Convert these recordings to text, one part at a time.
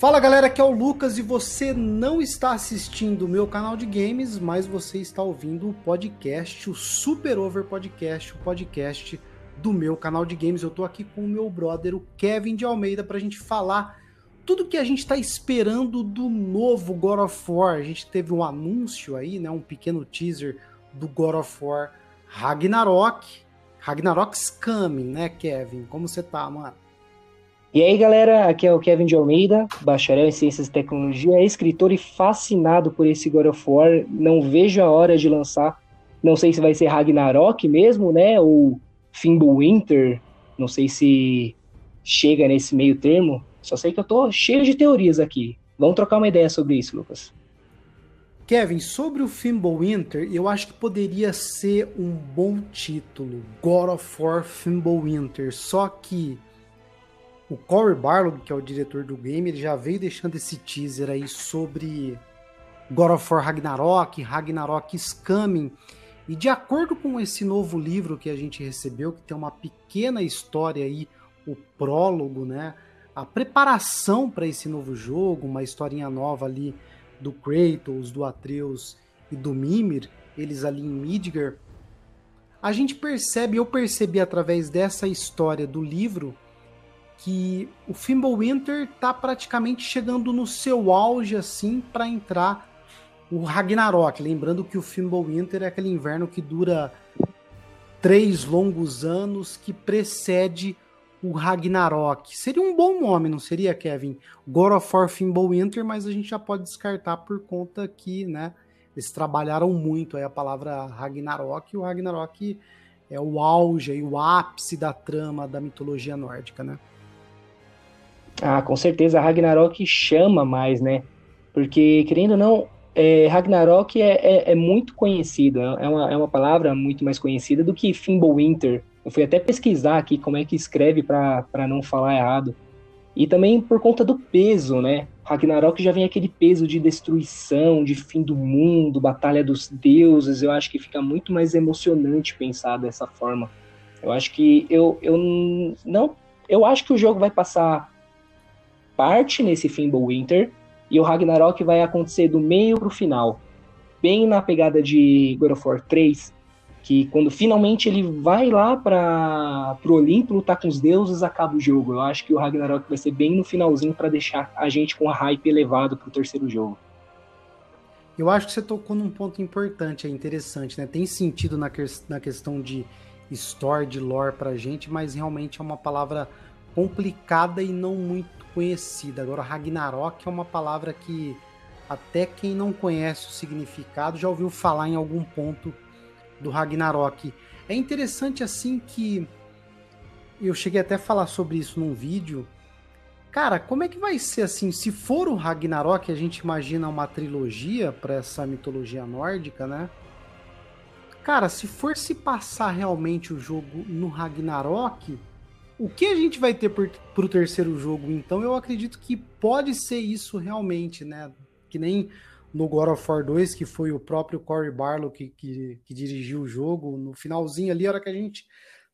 Fala galera, aqui é o Lucas e você não está assistindo o meu canal de games, mas você está ouvindo o podcast, o Super Over Podcast, o podcast do meu canal de games. Eu tô aqui com o meu brother, o Kevin de Almeida, pra gente falar tudo que a gente tá esperando do novo God of War. A gente teve um anúncio aí, né, um pequeno teaser do God of War Ragnarok. Ragnarok's coming, né, Kevin? Como você tá, mano? E aí, galera, aqui é o Kevin de Almeida, bacharel em Ciências e Tecnologia, escritor e fascinado por esse God of War. Não vejo a hora de lançar. Não sei se vai ser Ragnarok mesmo, né? Ou Fimbulwinter. Não sei se chega nesse meio termo. Só sei que eu tô cheio de teorias aqui. Vamos trocar uma ideia sobre isso, Lucas. Kevin, sobre o Fimbulwinter, eu acho que poderia ser um bom título. God of War Fimbulwinter. Só que o Corey Barlog, que é o diretor do game, ele já veio deixando esse teaser aí sobre God of War Ragnarok, Ragnarok is Coming. E de acordo com esse novo livro que a gente recebeu, que tem uma pequena história aí, o prólogo, né? A preparação para esse novo jogo, uma historinha nova ali do Kratos, do Atreus e do Mimir, eles ali em Midgar. A gente percebe, eu percebi através dessa história do livro, que o Fimbulwinter tá praticamente chegando no seu auge assim para entrar o Ragnarok, lembrando que o Fimbulwinter é aquele inverno que dura três longos anos que precede o Ragnarok. Seria um bom nome, não seria, Kevin? God of War Fimbulwinter, mas a gente já pode descartar por conta que, né, eles trabalharam muito aí a palavra Ragnarok, e o Ragnarok é o auge e o ápice da trama da mitologia nórdica, né? Ah, com certeza, Ragnarok chama mais, né? Porque, querendo ou não, é, Ragnarok é, é, é, muito conhecido, é uma, é uma palavra muito mais conhecida do que Fimbulwinter. Eu fui até pesquisar aqui como é que escreve para não falar errado. E também por conta do peso, né? Ragnarok já vem aquele peso de destruição, de fim do mundo, batalha dos deuses. Eu acho que fica muito mais emocionante pensar dessa forma. Eu acho que eu, eu não. Eu acho que o jogo vai passar parte nesse Fimbulwinter e o Ragnarok vai acontecer do meio pro final. Bem na pegada de God of War 3, que quando finalmente ele vai lá para pro Olimpo lutar com os deuses, acaba o jogo. Eu acho que o Ragnarok vai ser bem no finalzinho para deixar a gente com a hype elevado pro terceiro jogo. Eu acho que você tocou num ponto importante, é interessante, né? Tem sentido na, que, na questão de story, de lore pra gente, mas realmente é uma palavra complicada e não muito conhecida. Agora, Ragnarok é uma palavra que até quem não conhece o significado já ouviu falar em algum ponto do Ragnarok. É interessante assim que eu cheguei até a falar sobre isso num vídeo. Cara, como é que vai ser assim? Se for o Ragnarok, a gente imagina uma trilogia para essa mitologia nórdica, né? Cara, se for se passar realmente o jogo no Ragnarok, o que a gente vai ter para o terceiro jogo, então, eu acredito que pode ser isso realmente, né? Que nem no God of War 2, que foi o próprio Cory Barlow que, que, que, dirigiu o jogo, no finalzinho ali, a hora que a gente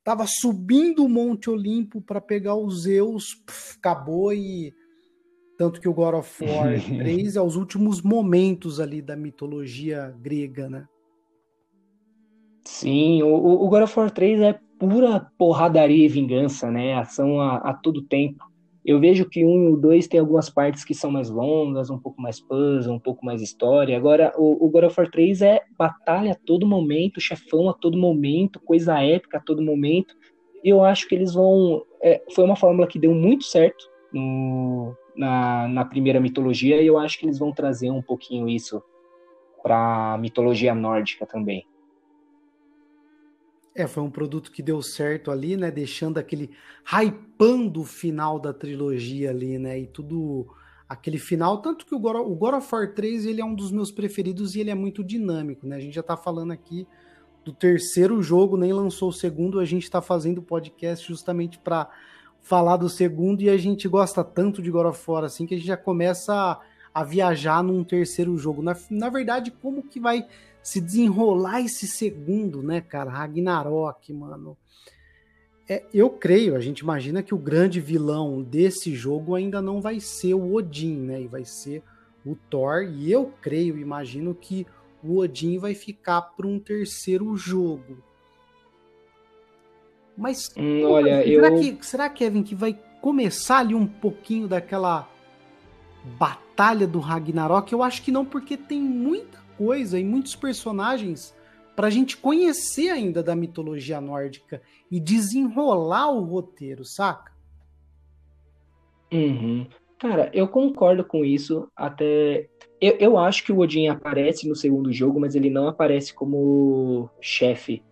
tava subindo o Monte Olimpo para pegar os Zeus, pff, acabou e. Tanto que o God of War 3 é os últimos momentos ali da mitologia grega, né? Sim, o, o God of War 3 é pura porradaria e vingança, né? Ação a, a todo tempo. Eu vejo que um e o dois tem algumas partes que são mais longas, um pouco mais puzzle, um pouco mais história. Agora, o, o God of War 3 é batalha a todo momento, chefão a todo momento, coisa épica a todo momento. E eu acho que eles vão. É, foi uma fórmula que deu muito certo no, na, na primeira mitologia, e eu acho que eles vão trazer um pouquinho isso para a mitologia nórdica também. É, foi um produto que deu certo ali, né? Deixando aquele. hypando o final da trilogia ali, né? E tudo. Aquele final. Tanto que o God, o God of War 3 ele é um dos meus preferidos e ele é muito dinâmico, né? A gente já tá falando aqui do terceiro jogo, nem lançou o segundo. A gente tá fazendo podcast justamente para falar do segundo e a gente gosta tanto de God of War assim que a gente já começa a, a viajar num terceiro jogo. Na, na verdade, como que vai se desenrolar esse segundo, né, cara? Ragnarok, mano. é, eu creio, a gente imagina que o grande vilão desse jogo ainda não vai ser o Odin, né? E vai ser o Thor. E eu creio, imagino que o Odin vai ficar para um terceiro jogo. Mas hum, olha, será, eu... que, será, Kevin, que vai começar ali um pouquinho daquela batalha do Ragnarok? Eu acho que não, porque tem muita coisa e muitos personagens para a gente conhecer ainda da mitologia nórdica e desenrolar o roteiro, saca? Uhum. Cara, eu concordo com isso. Até eu, eu acho que o Odin aparece no segundo jogo, mas ele não aparece como chefe.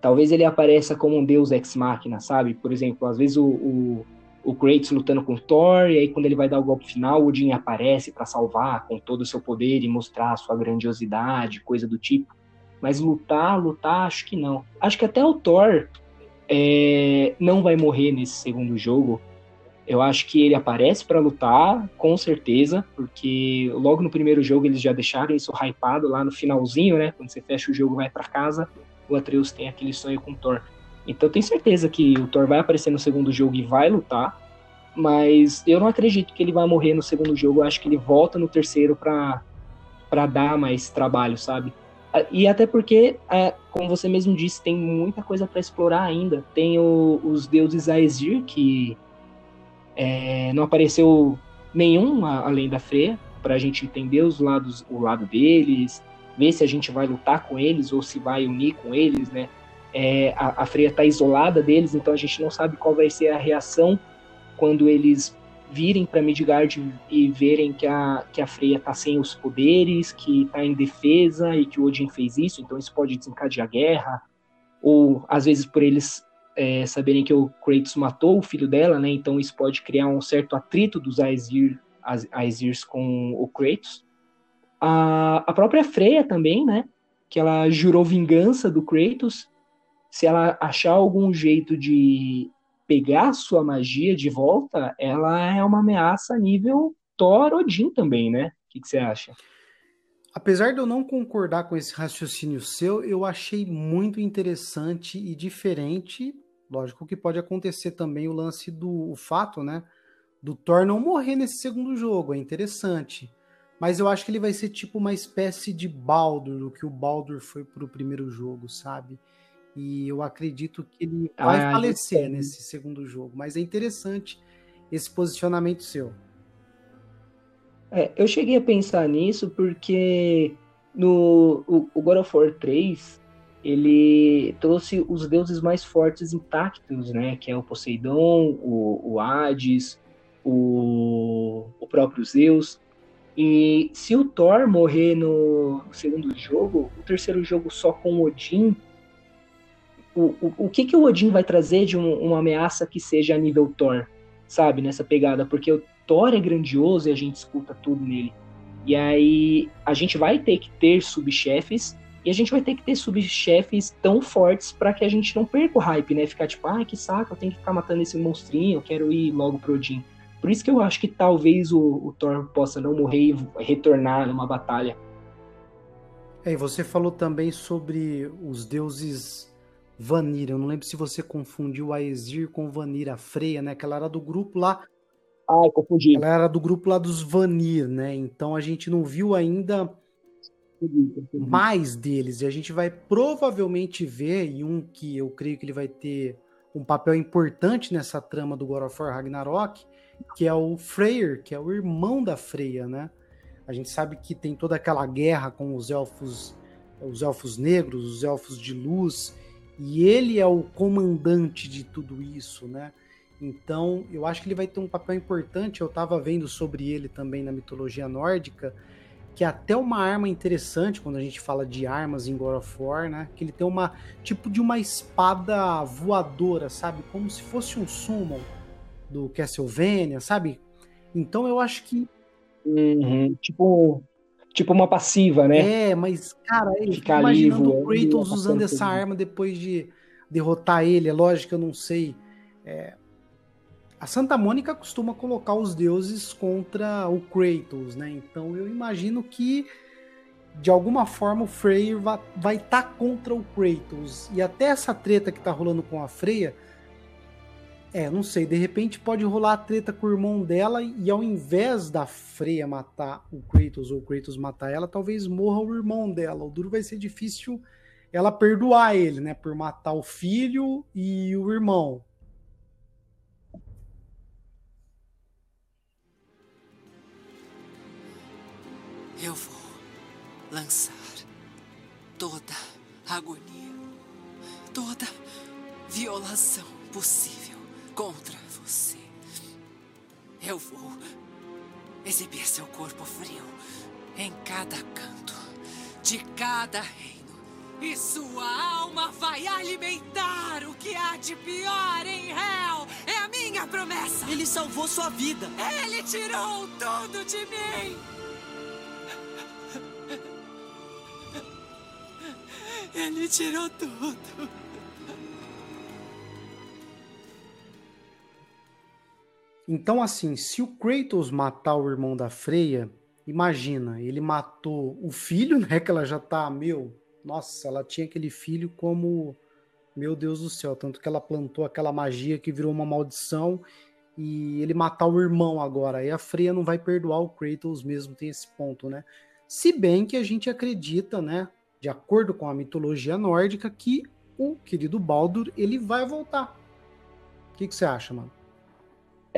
Talvez ele apareça como um deus ex-máquina, sabe? Por exemplo, às vezes o, o, o Kratos lutando com o Thor, e aí quando ele vai dar o golpe final, o Odin aparece para salvar com todo o seu poder e mostrar a sua grandiosidade, coisa do tipo. Mas lutar, lutar, acho que não. Acho que até o Thor é, não vai morrer nesse segundo jogo. Eu acho que ele aparece para lutar, com certeza, porque logo no primeiro jogo eles já deixaram isso hypado lá no finalzinho, né? Quando você fecha o jogo vai para casa, o Atreus tem aquele sonho com o Thor. Então tenho certeza que o Thor vai aparecer no segundo jogo e vai lutar, mas eu não acredito que ele vai morrer no segundo jogo. Eu acho que ele volta no terceiro para dar mais trabalho, sabe? E até porque, é, como você mesmo disse, tem muita coisa para explorar ainda. Tem o, os deuses Aesir, que é, não apareceu nenhum além da Freya, para a gente entender os lados, o lado deles, ver se a gente vai lutar com eles ou se vai unir com eles, né? É, a, a Freya está isolada deles, então a gente não sabe qual vai ser a reação quando eles virem para Midgard e verem que a, que a Freya tá sem os poderes, que tá em defesa e que o Odin fez isso, então isso pode desencadear guerra, ou às vezes por eles é, saberem que o Kratos matou o filho dela, né? Então isso pode criar um certo atrito dos Aesir, Aesirs com o Kratos. A, a própria Freya também, né? Que ela jurou vingança do Kratos. Se ela achar algum jeito de pegar sua magia de volta, ela é uma ameaça nível Thor Odin também, né? O que, você acha? Apesar de eu não concordar com esse raciocínio seu, eu achei muito interessante e diferente. Lógico que pode acontecer também o lance do o fato, né? Do Thor não morrer nesse segundo jogo. É interessante. Mas eu acho que ele vai ser tipo uma espécie de Baldur, do que o Baldur foi pro primeiro jogo, sabe? E eu acredito que ele vai ah, falecer nesse segundo jogo. Mas é interessante esse posicionamento seu. É, eu cheguei a pensar nisso porque no o, o God of War 3 ele trouxe os deuses mais fortes intactos, né? Que é o Poseidon, o, o Hades, o, o próprio Zeus. E se o Thor morrer no segundo jogo, o terceiro jogo só com Odin, o, o, o que, que o Odin vai trazer de um, uma ameaça que seja a nível Thor, sabe? Nessa pegada, porque o Thor é grandioso e a gente escuta tudo nele. E aí a gente vai ter que ter subchefes e a gente vai ter que ter subchefes tão fortes para que a gente não perca o hype, né? Ficar tipo, ah, que saco, eu tenho que ficar matando esse monstrinho, eu quero ir logo pro Odin. Por isso que eu acho que talvez o, o Thor possa não morrer e retornar numa batalha. É, e você falou também sobre os deuses Vanir. Eu não lembro se você confundiu a Exir com Vanir, a Freia, né? Que ela era do grupo lá. Ah, eu confundi. Ela era do grupo lá dos Vanir, né? Então a gente não viu ainda mais deles. E a gente vai provavelmente ver, e um que eu creio que ele vai ter um papel importante nessa trama do God of War Ragnarok, que é o Freyr, que é o irmão da Freya, né? A gente sabe que tem toda aquela guerra com os elfos, os elfos negros, os elfos de luz, e ele é o comandante de tudo isso, né? Então, eu acho que ele vai ter um papel importante. Eu estava vendo sobre ele também na mitologia nórdica, que é até uma arma interessante quando a gente fala de armas em God of War, né? Que ele tem uma tipo de uma espada voadora, sabe? Como se fosse um summon do Castlevania, sabe? Então eu acho que uhum, tipo tipo uma passiva, né? É, mas, cara, fico imaginando o Kratos usando essa arma depois de derrotar ele. É lógico eu não sei. É... A Santa Mônica costuma colocar os deuses contra o Kratos, né? Então eu imagino que de alguma forma o Freyr vai estar tá contra o Kratos. E até essa treta que tá rolando com a Freya É, não sei, de repente pode rolar a treta com o irmão dela e ao invés da Freya matar o Kratos ou o Kratos matar ela, talvez morra o irmão dela. O duro vai ser difícil ela perdoar ele, né, por matar o filho e o irmão. Eu vou lançar toda agonia, toda violação possível contra você. Eu vou exibir seu corpo frio em cada canto de cada reino. E sua alma vai alimentar o que há de pior em Hell. É a minha promessa. Ele salvou sua vida. Ele tirou tudo de mim. Ele tirou tudo. Então, assim, se o Kratos matar o irmão da Freya, imagina, ele matou o filho, né? Que ela já tá, meu, nossa, ela tinha aquele filho como, meu Deus do céu, tanto que ela plantou aquela magia que virou uma maldição e ele matar o irmão agora. Aí a Freya não vai perdoar o Kratos mesmo, tem esse ponto, né? Se bem que a gente acredita, né, de acordo com a mitologia nórdica, que o querido Baldur ele vai voltar. O que, que você acha, mano?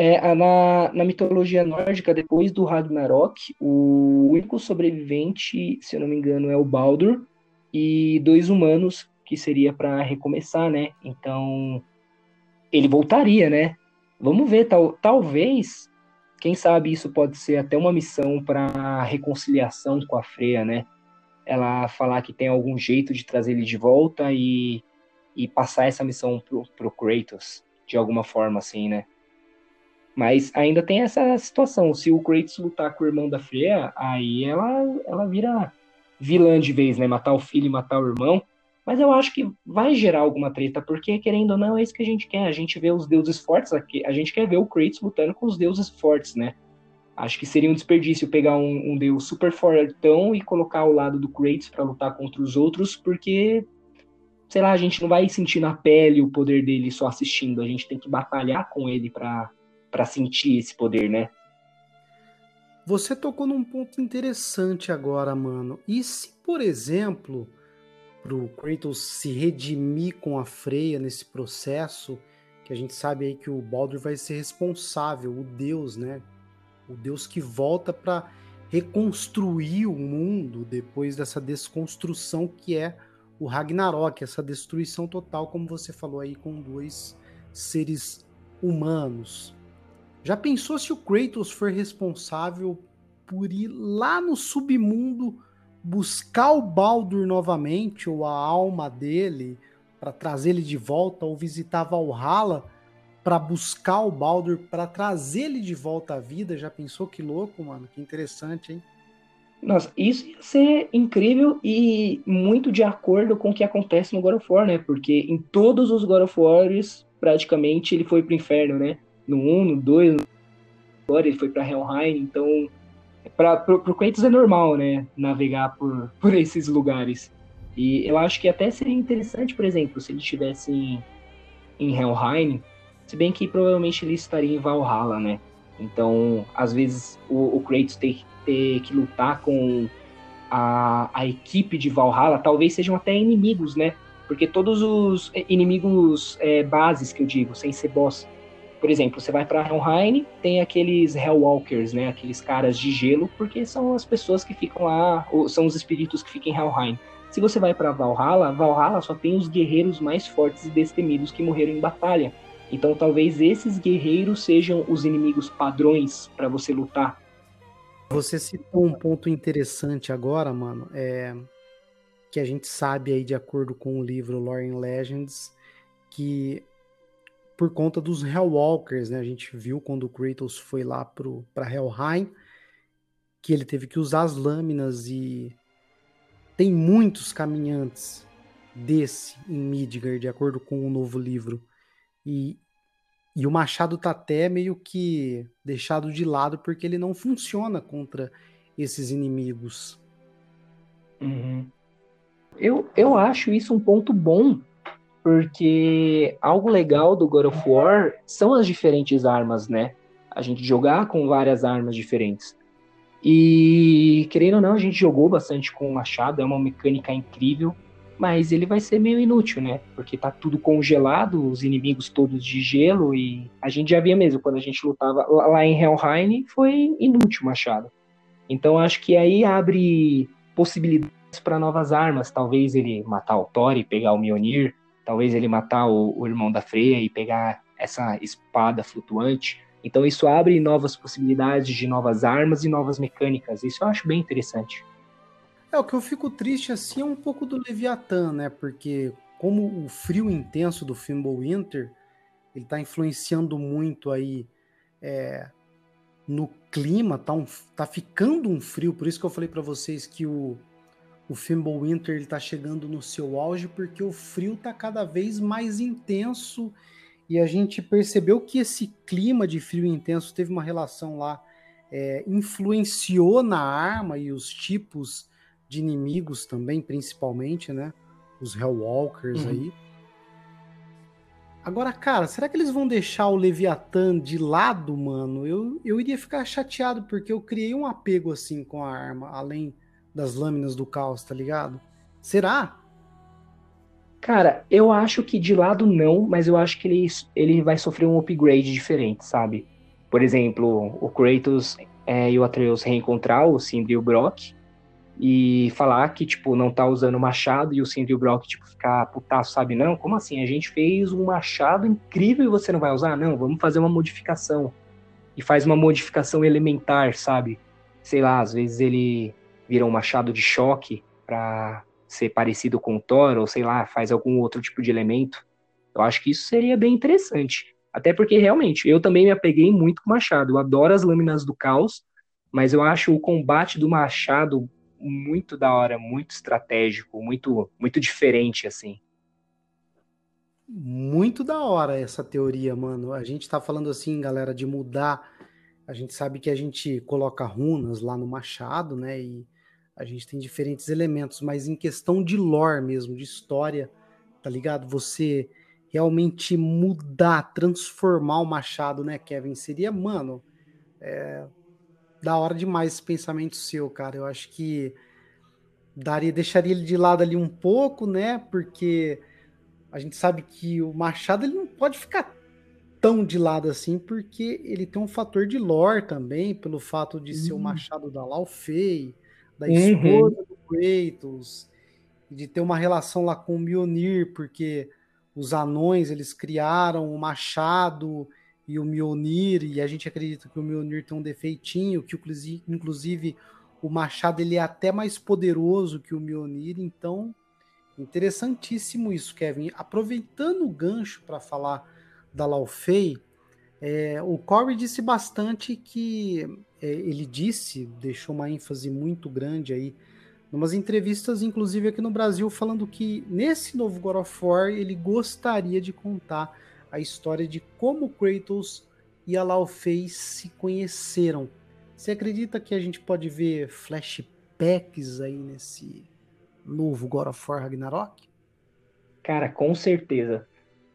É, na, na mitologia nórdica, depois do Ragnarok, o único sobrevivente, se eu não me engano, é o Baldur, e dois humanos, que seria para recomeçar, né? Então, ele voltaria, né? Vamos ver, tal, talvez, quem sabe isso pode ser até uma missão para reconciliação com a Freya, né? Ela falar que tem algum jeito de trazer ele de volta e, e passar essa missão pro, pro Kratos, de alguma forma, assim, né? Mas ainda tem essa situação. Se o Kratos lutar com o irmão da Freya, aí ela, ela vira vilã de vez, né? Matar o filho e matar o irmão. Mas eu acho que vai gerar alguma treta, porque querendo ou não, é isso que a gente quer. A gente vê os deuses fortes aqui. A gente quer ver o Kratos lutando com os deuses fortes, né? Acho que seria um desperdício pegar um, um deus super fortão e colocar ao lado do Kratos para lutar contra os outros, porque sei lá, a gente não vai sentir na pele o poder dele só assistindo. A gente tem que batalhar com ele para para sentir esse poder, né? Você tocou num ponto interessante agora, mano. E se, por exemplo, pro Kratos se redimir com a Freya nesse processo, que a gente sabe aí que o Baldur vai ser responsável, o Deus, né? O Deus que volta para reconstruir o mundo depois dessa desconstrução que é o Ragnarok, essa destruição total, como você falou aí, com dois seres humanos. Já pensou se o Kratos for responsável por ir lá no submundo buscar o Baldur novamente, ou a alma dele, para trazer ele de volta, ou visitar Valhalla para buscar o Baldur, para trazer ele de volta à vida? Já pensou que louco, mano? Que interessante, hein? Nossa, isso ia ser incrível e muito de acordo com o que acontece no God of War, né? Porque em todos os God of Wars, praticamente, ele foi pro inferno, né? No 1, no 2, agora ele foi para Helheim, então para o Kratos é normal, né, navegar por, por esses lugares. E eu acho que até seria interessante, por exemplo, se ele estivesse em, em Helheim, se bem que provavelmente ele estaria em Valhalla, né? Então, às vezes o, o Kratos tem ter que lutar com a, a equipe de Valhalla, talvez sejam até inimigos, né? Porque todos os inimigos é, bases que eu digo, sem ser boss, por exemplo, você vai para Helheim, tem aqueles Hellwalkers, né? Aqueles caras de gelo, porque são as pessoas que ficam lá, são os espíritos que ficam em Helheim. Se você vai para Valhalla, Valhalla só tem os guerreiros mais fortes e destemidos que morreram em batalha. Então talvez esses guerreiros sejam os inimigos padrões para você lutar. Você citou um ponto interessante agora, mano, é que a gente sabe aí de acordo com o livro Lore and Legends que por conta dos Hellwalkers, né? A gente viu quando o Kratos foi lá para Helheim que ele teve que usar as lâminas e tem muitos caminhantes desse em Midgard, de acordo com o novo livro. E, e o machado tá até meio que deixado de lado porque ele não funciona contra esses inimigos. Uhum. Eu, eu acho isso um ponto bom porque algo legal do God of War são as diferentes armas, né? A gente jogar com várias armas diferentes. E, querendo ou não, a gente jogou bastante com o machado, é uma mecânica incrível, mas ele vai ser meio inútil, né? Porque tá tudo congelado, os inimigos todos de gelo, e a gente já via mesmo, quando a gente lutava lá em Helheim, foi inútil o machado. Então acho que aí abre possibilidades para novas armas, talvez ele matar o Thor e pegar o Mjolnir, talvez ele matar o, o irmão da Freya e pegar essa espada flutuante. Então isso abre novas possibilidades de novas armas e novas mecânicas. Isso eu acho bem interessante. É, o que eu fico triste assim é um pouco do Leviatã, né? Porque como o frio intenso do Winter, ele tá influenciando muito aí é, no clima, tá, um, tá ficando um frio, por isso que eu falei para vocês que o, o Winter ele tá chegando no seu auge, porque o frio tá cada vez mais intenso e a gente percebeu que esse clima de frio intenso teve uma relação lá, é, influenciou na arma e os tipos de inimigos também, principalmente, né? Os Hellwalkers uhum. aí. Agora, cara, será que eles vão deixar o Leviathan de lado, mano? Eu, eu iria ficar chateado, porque eu criei um apego assim com a arma, além das lâminas do caos, tá ligado? Será? Cara, eu acho que de lado não, mas eu acho que ele, ele vai sofrer um upgrade diferente, sabe? Por exemplo, o Kratos é, e o Atreus reencontrar o Sindri e o Brock e falar que, tipo, não tá usando machado e o Sindri e o Brock, tipo, ficar putaço, sabe? Não, como assim? A gente fez um machado incrível e você não vai usar? Não, vamos fazer uma modificação. E faz uma modificação elementar, sabe? Sei lá, às vezes ele vira um machado de choque pra ser parecido com o Thor, ou sei lá, faz algum outro tipo de elemento. Eu acho que isso seria bem interessante. Até porque, realmente, eu também me apeguei muito com o Machado. Eu adoro as lâminas do caos, mas eu acho o combate do Machado muito da hora, muito estratégico, muito, muito diferente, assim. Muito da hora essa teoria, mano. A gente tá falando assim, galera, de mudar. A gente sabe que a gente coloca runas lá no Machado, né? E a gente tem diferentes elementos, mas em questão de lore mesmo, de história, tá ligado? Você realmente mudar, transformar o Machado, né, Kevin? Seria, mano, é, da hora demais esse pensamento seu, cara. Eu acho que daria, deixaria ele de lado ali um pouco, né? Porque a gente sabe que o Machado ele não pode ficar tão de lado assim, porque ele tem um fator de lore também, pelo fato de ser o Machado da Laufey, da uhum. esposa uhum. do Kratos, de ter uma relação lá com o Mjolnir, porque os anões eles criaram o machado e o Mjolnir, e a gente acredita que o Mjolnir tem um defeitinho, que inclusive o machado ele é até mais poderoso que o Mjolnir, então interessantíssimo isso, Kevin. Aproveitando o gancho para falar da Laufey, é, o Corey disse bastante que é, ele disse, deixou uma ênfase muito grande aí, umas entrevistas, inclusive aqui no Brasil, falando que nesse novo God of War ele gostaria de contar a história de como Kratos e a Laufey se conheceram. Você acredita que a gente pode ver flashbacks aí nesse novo God of War Ragnarok? Cara, com certeza.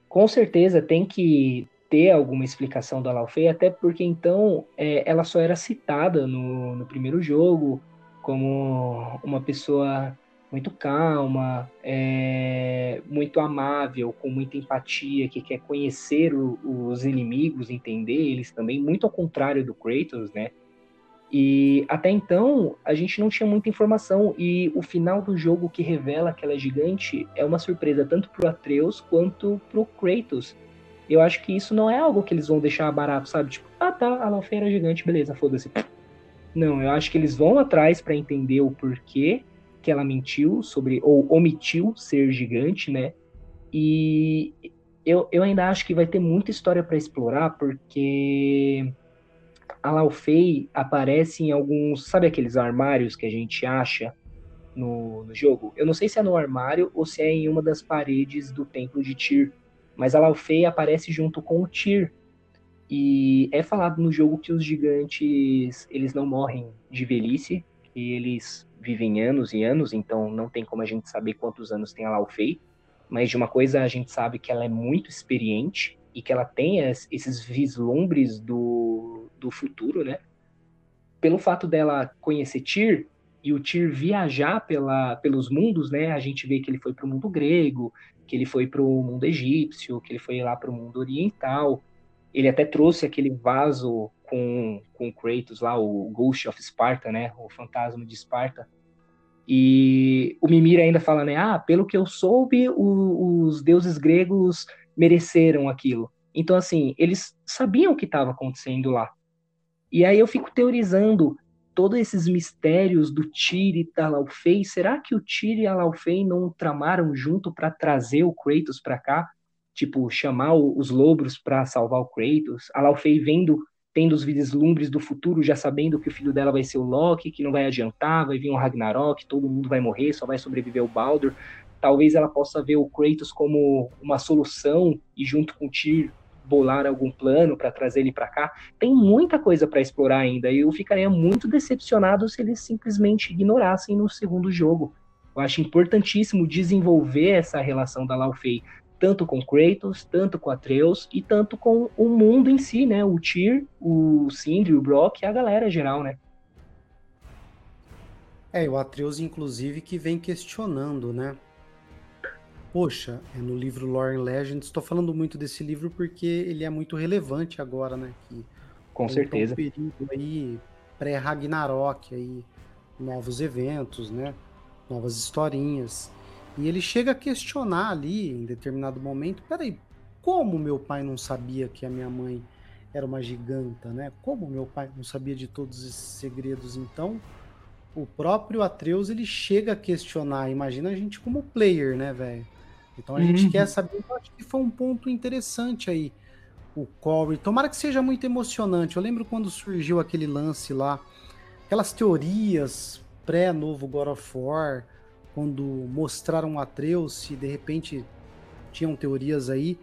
Com certeza tem que ter alguma explicação da Laufey, até porque então é, ela só era citada no, no primeiro jogo como uma pessoa muito calma, é, muito amável, com muita empatia, que quer conhecer o, os inimigos, entender eles também, muito ao contrário do Kratos, né? E até então a gente não tinha muita informação e o final do jogo que revela que ela é gigante é uma surpresa tanto pro Atreus quanto pro Kratos. Eu acho que isso não é algo que eles vão deixar barato, sabe? Tipo, ah tá, a Laufeira é gigante, beleza, foda-se. Não, eu acho que eles vão atrás para entender o porquê que ela mentiu sobre, ou omitiu ser gigante, né? E eu, eu ainda acho que vai ter muita história para explorar, porque a Laufey aparece em alguns, sabe aqueles armários que a gente acha no, no jogo? Eu não sei se é no armário ou se é em uma das paredes do templo de Tyr mas a Laufey aparece junto com o Tyr. E é falado no jogo que os gigantes, eles não morrem de velhice, que eles vivem anos e anos, então não tem como a gente saber quantos anos tem a Laufey. mas de uma coisa a gente sabe que ela é muito experiente e que ela tem esses vislumbres do, do futuro, né? Pelo fato dela conhecer Tyr e o Tyr viajar pela, pelos mundos, né? A gente vê que ele foi para o mundo grego, que ele foi para o mundo egípcio, que ele foi lá para o mundo oriental. Ele até trouxe aquele vaso com, com Kratos lá, o Ghost of Sparta, né? O fantasma de Esparta. E o Mimir ainda fala, né? Ah, pelo que eu soube, o, os deuses gregos mereceram aquilo. Então, assim, eles sabiam o que estava acontecendo lá. E aí eu fico teorizando todos esses mistérios do Tyr e da Laufey. Será que o Tyr e a Laufey não tramaram junto para trazer o Kratos para cá? Tipo, chamar os lobos para salvar o Kratos? A Laufey vendo tendo os vislumbres do futuro, já sabendo que o filho dela vai ser o Loki, que não vai adiantar, vai vir um Ragnarok, todo mundo vai morrer, só vai sobreviver o Baldur. Talvez ela possa ver o Kratos como uma solução e junto com o Tyr bolar algum plano para trazer ele para cá. Tem muita coisa para explorar ainda e eu ficaria muito decepcionado se eles simplesmente ignorassem no segundo jogo. Eu acho importantíssimo desenvolver essa relação da Laufey, tanto com Kratos, tanto com Atreus e tanto com o mundo em si, né? O Tyr, o Sindri, o Brock e a galera geral, né? É, o Atreus, inclusive, que vem questionando, né? Poxa, é no livro Lore and Legends, estou falando muito desse livro porque ele é muito relevante agora, né? Que Com certeza. Um período aí pré-Ragnarok, aí, novos eventos, né? Novas historinhas. E ele chega a questionar ali, em determinado momento, peraí, como meu pai não sabia que a minha mãe era uma giganta, né? Como meu pai não sabia de todos esses segredos? Então, o próprio Atreus, ele chega a questionar. Imagina a gente como player, né, velho? Então a uhum. gente quer saber, eu acho que foi um ponto interessante aí, o Corey. Tomara que seja muito emocionante. Eu lembro quando surgiu aquele lance lá, aquelas teorias pré-novo God of War, quando mostraram Atreus, e de repente tinham teorias aí.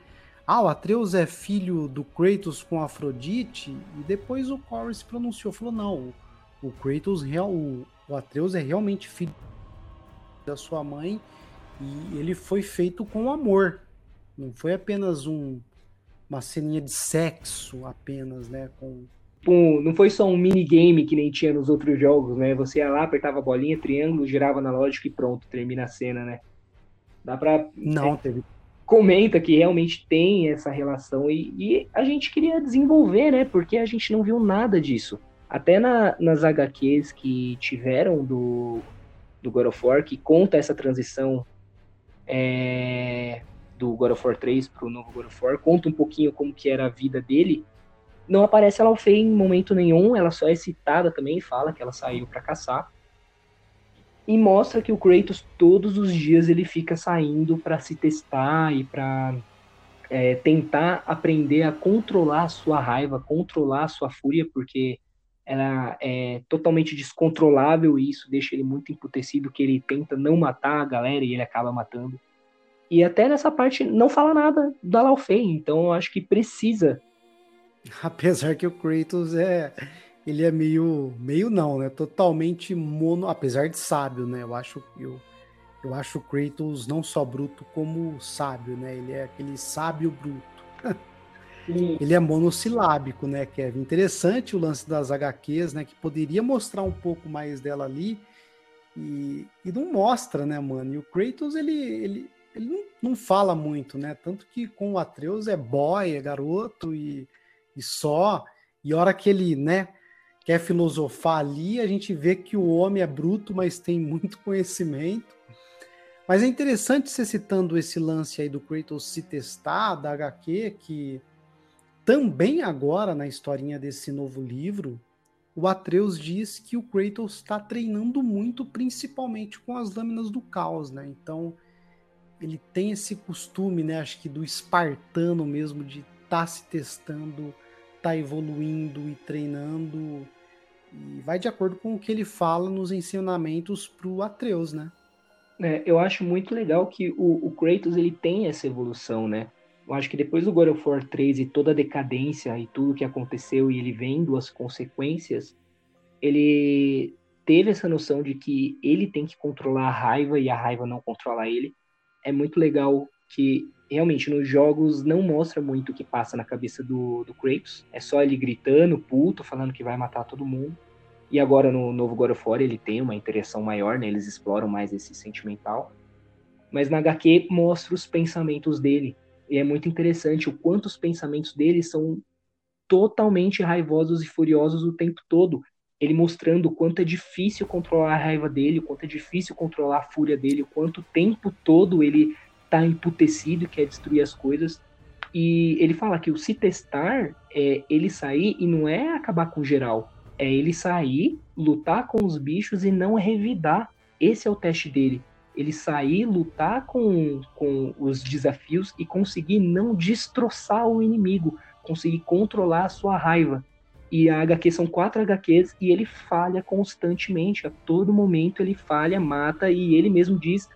Ah, o Atreus é filho do Kratos com Afrodite, e depois o Corey se pronunciou, falou: não, o Kratos, o, o Atreus é realmente filho da sua mãe, e ele foi feito com amor. Não foi apenas um, uma ceninha de sexo apenas, né? Com, um, não foi só um minigame que nem tinha nos outros jogos, né? Você ia lá, apertava a bolinha, triângulo, girava na lógica e pronto, termina a cena, né? Dá pra. Não, é, teve. Comenta que realmente tem essa relação e, e, a gente queria desenvolver, né? Porque a gente não viu nada disso. Até na, nas HQs que tiveram do, do God of War, que conta essa transição é, do God of War 3 pro novo God of War, conta um pouquinho como que era a vida dele não aparece a Laufey em momento nenhum, ela só é citada também, fala que ela saiu para caçar. E mostra que o Kratos todos os dias ele fica saindo para se testar e para é, tentar aprender a controlar a sua raiva, controlar a sua fúria, porque ela é totalmente descontrolável e isso deixa ele muito emputecido, que ele tenta não matar a galera e ele acaba matando. E até nessa parte não fala nada da Laufey, então eu acho que precisa Apesar que o Kratos é. Ele é meio. Meio não, né? Totalmente mono. Apesar de sábio, né? Eu acho. Eu, eu acho o Kratos não só bruto, como sábio, né? Ele é aquele sábio bruto. ele é monossilábico, né, Kevin? Interessante o lance das HQs, né? Que poderia mostrar um pouco mais dela ali. E, e não mostra, né, mano? E o Kratos, ele, ele, ele não, não fala muito, né? Tanto que com o Atreus é boy, é garoto e e só. E a hora que ele, né, quer filosofar ali, a gente vê que o homem é bruto, mas tem muito conhecimento. Mas é interessante você citando esse lance aí do Kratos se testar, da HQ, que também agora, na historinha desse novo livro, o Atreus diz que o Kratos está treinando muito, principalmente com as lâminas do caos, né? Então, ele tem esse costume, né? Acho que do espartano mesmo, de estar tá se testando tá evoluindo e treinando e vai de acordo com o que ele fala nos ensinamentos pro Atreus, né? É, eu acho muito legal que o, o, Kratos ele tem essa evolução, né? Eu acho que depois do God of War 3 e toda a decadência e tudo que aconteceu e ele vendo as consequências, ele teve essa noção de que ele tem que controlar a raiva e a raiva não controla ele. É muito legal que realmente nos jogos não mostra muito o que passa na cabeça do, do Kratos. É só ele gritando, puto, falando que vai matar todo mundo. E agora no novo God of War ele tem uma interação maior, né? Eles exploram mais esse sentimental. Mas na HQ mostra os pensamentos dele. E é muito interessante o quanto os pensamentos dele são totalmente raivosos e furiosos o tempo todo. Ele mostrando o quanto é difícil controlar a raiva dele, o quanto é difícil controlar a fúria dele, o quanto o tempo todo ele tá emputecido e quer destruir as coisas. E ele fala que o se testar é ele sair e não é acabar com geral. É ele sair, lutar com os bichos e não revidar. Esse é o teste dele. Ele sair, lutar com, com os desafios e conseguir não destroçar o inimigo, conseguir controlar a sua raiva. E a HQ são quatro HQs e ele falha constantemente. A todo momento ele falha, mata e ele mesmo diz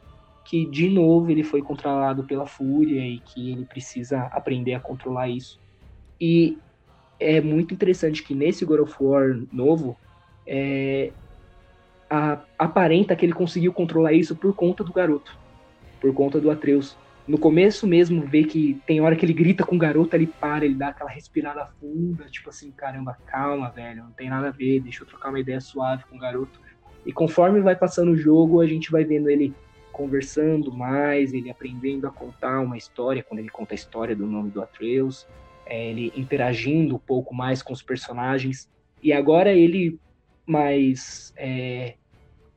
que de novo ele foi controlado pela fúria e que ele precisa aprender a controlar isso. E é muito interessante que nesse God of War novo é, a, aparenta que ele conseguiu controlar isso por conta do garoto, por conta do Atreus. No começo mesmo, vê que tem hora que ele grita com o garoto, ele para, ele dá aquela respirada funda, tipo assim, caramba, calma, velho, não tem nada a ver, deixa eu trocar uma ideia suave com o garoto. E conforme vai passando o jogo, a gente vai vendo ele conversando mais, ele aprendendo a contar uma história, quando ele conta a história do nome do Atreus, é, ele interagindo um pouco mais com os personagens, e agora ele mais é,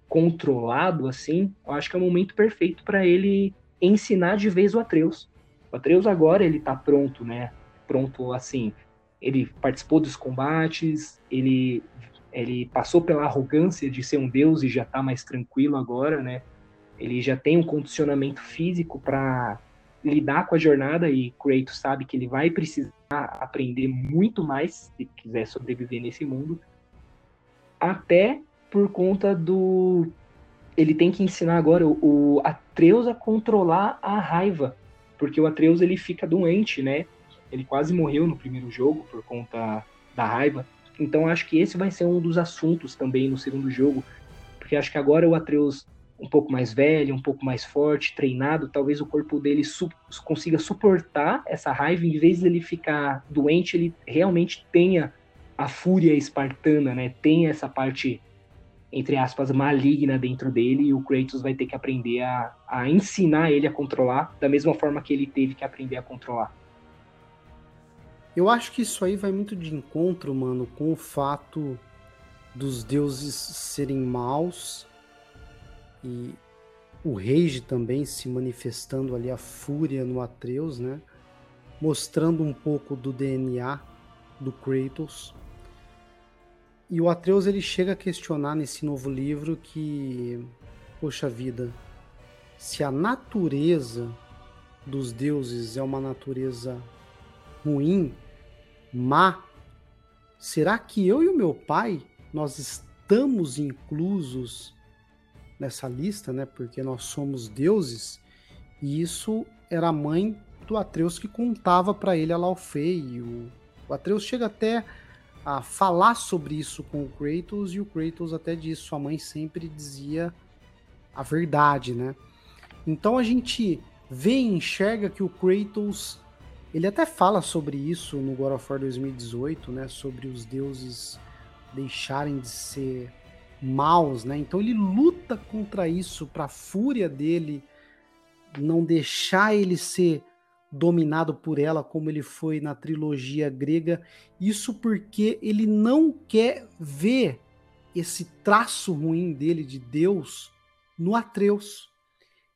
controlado, assim, eu acho que é o momento perfeito para ele ensinar de vez o Atreus. O Atreus agora ele tá pronto, né? Pronto, assim, ele participou dos combates, ele ele passou pela arrogância de ser um deus e já tá mais tranquilo agora, né? ele já tem um condicionamento físico para lidar com a jornada e Kratos sabe que ele vai precisar aprender muito mais se quiser sobreviver nesse mundo, até por conta do ele tem que ensinar agora o, Atreus a controlar a raiva, porque o Atreus ele fica doente, né? Ele quase morreu no primeiro jogo por conta da raiva. Então acho que esse vai ser um dos assuntos também no segundo jogo, porque acho que agora o Atreus um pouco mais velho, um pouco mais forte, treinado, talvez o corpo dele su consiga suportar essa raiva, em vez dele ficar doente, ele realmente tenha a fúria espartana, né? Tem essa parte, entre aspas, maligna dentro dele, e o Kratos vai ter que aprender a, a ensinar ele a controlar, da mesma forma que ele teve que aprender a controlar. Eu acho que isso aí vai muito de encontro, mano, com o fato dos deuses serem maus e o rage também se manifestando ali a fúria no Atreus, né? Mostrando um pouco do DNA do Kratos. E o Atreus ele chega a questionar nesse novo livro que, poxa vida, se a natureza dos deuses é uma natureza ruim, má, será que eu e o meu pai nós estamos inclusos nessa lista, né? Porque nós somos deuses. E isso era a mãe do Atreus que contava para ele a Laufey. O Atreus chega até a falar sobre isso com o Kratos e o Kratos até diz sua mãe sempre dizia a verdade, né? Então a gente vê e enxerga que o Kratos ele até fala sobre isso no God of War 2018, né? Sobre os deuses deixarem de ser maus, né? Então ele luta contra isso para a fúria dele não deixar ele ser dominado por ela como ele foi na trilogia grega. Isso porque ele não quer ver esse traço ruim dele de Deus no Atreus.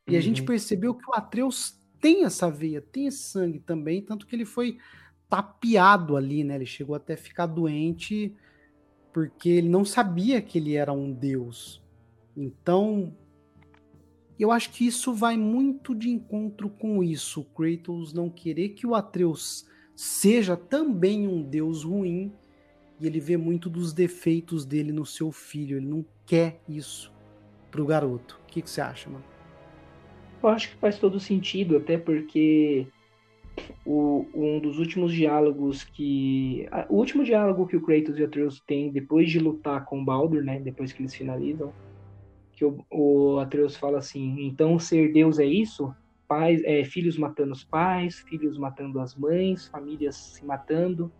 E uhum. a gente uhum. percebeu que o Atreus tem essa veia, tem esse sangue também, tanto que ele foi tapeado ali, né? Ele chegou até a ficar doente porque ele não sabia que ele era um deus. Então, eu acho que isso vai muito de encontro com isso. Kratos não querer que o Atreus seja também um deus ruim e ele vê muito dos defeitos dele no seu filho. Ele não quer isso pro garoto. O que, que você acha, mano? Eu acho que faz todo sentido, até porque o, um dos últimos diálogos que. A, o último diálogo que o Kratos e o Atreus têm depois de lutar com o Baldur, né? Depois que eles finalizam. Que o, o Atreus fala assim: então ser Deus é isso? pais, é, filhos matando os pais, filhos matando as mães, famílias se matando.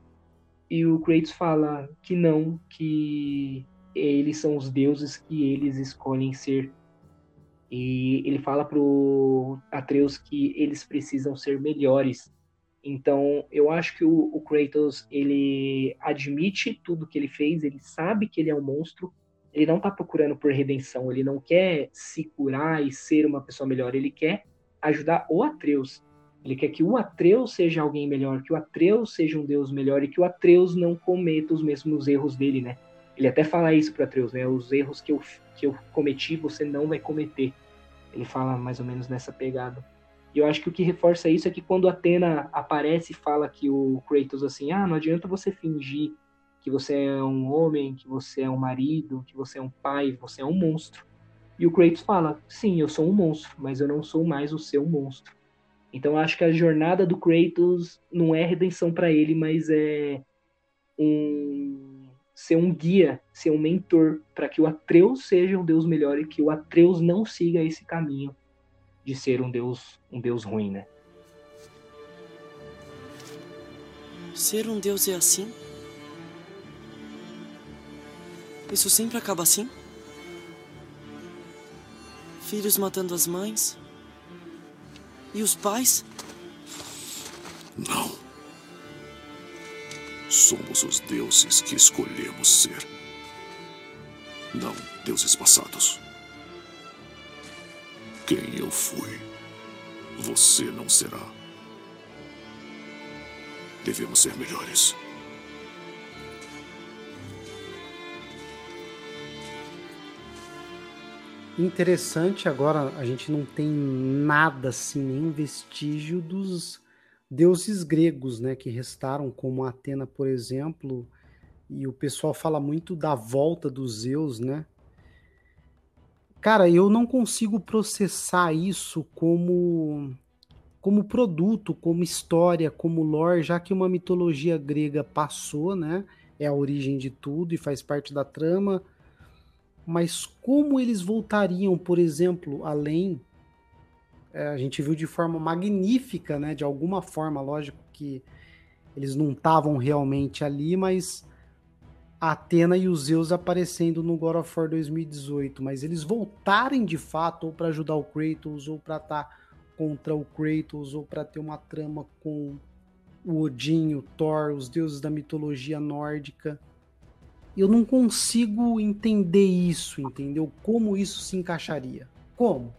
E o Kratos fala que não, que eles são os deuses que eles escolhem ser. E ele fala pro Atreus que eles precisam ser melhores. Então, eu acho que o, o Kratos, ele admite tudo que ele fez, ele sabe que ele é um monstro, ele não está procurando por redenção, ele não quer se curar e ser uma pessoa melhor, ele quer ajudar o Atreus. Ele quer que o Atreus seja alguém melhor, que o Atreus seja um deus melhor e que o Atreus não cometa os mesmos erros dele, né? Ele até fala isso para Atreus, né? Os erros que eu, que eu cometi você não vai cometer. Ele fala mais ou menos nessa pegada. E eu acho que o que reforça isso é que quando Atena aparece e fala que o Kratos assim, ah, não adianta você fingir que você é um homem, que você é um marido, que você é um pai, você é um monstro. E o Kratos fala: sim, eu sou um monstro, mas eu não sou mais o seu monstro. Então eu acho que a jornada do Kratos não é redenção para ele, mas é um ser um guia, ser um mentor para que o Atreus seja um deus melhor e que o Atreus não siga esse caminho de ser um deus, um deus ruim, né? Ser um deus é assim? Isso sempre acaba assim? Filhos matando as mães? E os pais? Não. Somos os deuses que escolhemos ser. Não deuses passados. Quem eu fui, você não será. Devemos ser melhores. Interessante agora, a gente não tem nada assim, nenhum vestígio dos deuses gregos, né, que restaram, como Atena, por exemplo, e o pessoal fala muito da volta dos Zeus, né? Cara, eu não consigo processar isso como como produto, como história, como lore, já que uma mitologia grega passou, né? É a origem de tudo e faz parte da trama mas como eles voltariam, por exemplo, além. É, a gente viu de forma magnífica, né? De alguma forma, lógico que eles não estavam realmente ali, mas a Atena e os Zeus aparecendo no God of War 2018, mas eles voltarem de fato ou para ajudar o Kratos ou para estar tá contra o Kratos ou para ter uma trama com o Odin, o Thor, os deuses da mitologia nórdica eu não consigo entender isso, entendeu? Como isso se encaixaria? Como?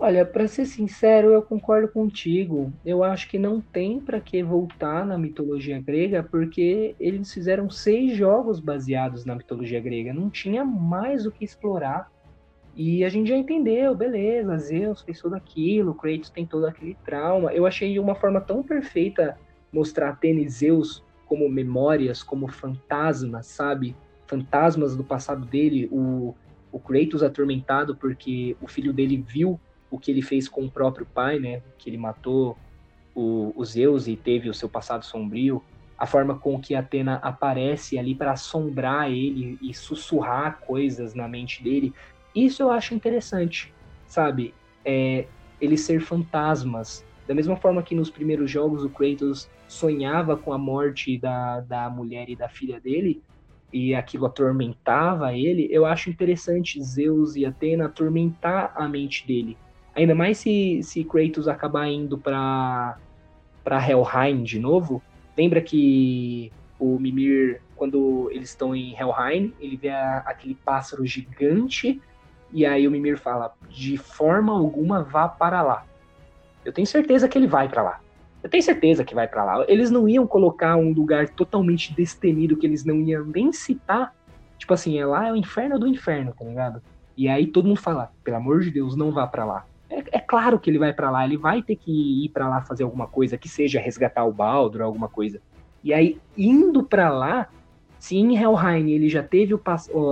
Olha, para ser sincero, eu concordo contigo. Eu acho que não tem para que voltar na mitologia grega, porque eles fizeram seis jogos baseados na mitologia grega. Não tinha mais o que explorar. E a gente já entendeu, beleza, Zeus fez tudo aquilo, Kratos tem todo aquele trauma. Eu achei uma forma tão perfeita mostrar Atena e Zeus como memórias, como fantasmas, sabe? Fantasmas do passado dele, o, o Kratos atormentado porque o filho dele viu o que ele fez com o próprio pai, né? Que ele matou o, o Zeus e teve o seu passado sombrio. A forma com que Atena aparece ali para assombrar ele e sussurrar coisas na mente dele. Isso eu acho interessante, sabe? É, eles ser fantasmas. Da mesma forma que nos primeiros jogos o Kratos sonhava com a morte da, da mulher e da filha dele, e aquilo atormentava ele, eu acho interessante Zeus e Atena atormentar a mente dele. Ainda mais se, se Kratos acabar indo para para Helheim de novo. Lembra que o Mimir, quando eles estão em Helheim, ele vê a, aquele pássaro gigante e aí o Mimir fala: de forma alguma vá para lá. Eu tenho certeza que ele vai para lá. Eu tenho certeza que vai para lá. Eles não iam colocar um lugar totalmente destemido que eles não iam nem citar. Tipo assim, é lá é o inferno do inferno, tá ligado? E aí todo mundo fala, pelo amor de Deus, não vá para lá. É, é, claro que ele vai para lá, ele vai ter que ir para lá fazer alguma coisa, que seja resgatar o Baldur, alguma coisa. E aí, indo para lá, se em Helheim ele já teve o,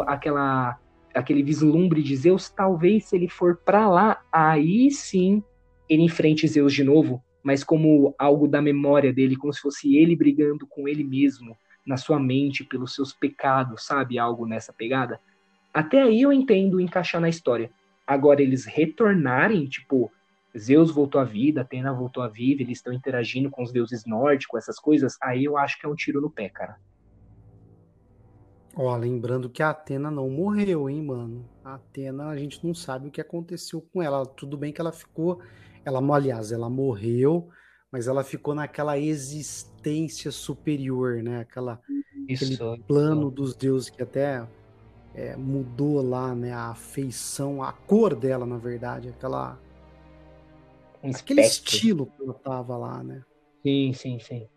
aquela, aquele vislumbre de Zeus, talvez se ele for para lá, aí sim ele enfrente Zeus de novo, mas como algo da memória dele, como se fosse ele brigando com ele mesmo, na sua mente, pelos seus pecados, sabe? Algo nessa pegada. Até aí eu entendo encaixar na história. Agora, eles retornarem, tipo, Zeus voltou à vida, Atena voltou à vida, eles estão interagindo com os deuses nórdicos, essas coisas, aí eu acho que é um tiro no pé, cara. Ó, lembrando que a Atena não morreu, hein, mano. A Atena, a gente não sabe o que aconteceu com ela. Tudo bem que ela ficou. Ela, aliás, ela morreu, mas ela ficou naquela existência superior, né? Aquela, isso, aquele plano isso. dos deuses que até é, mudou lá, né? A feição, a cor dela, na verdade, aquela. Um aquele estilo que ela tava lá, né? Sim, sim, sim.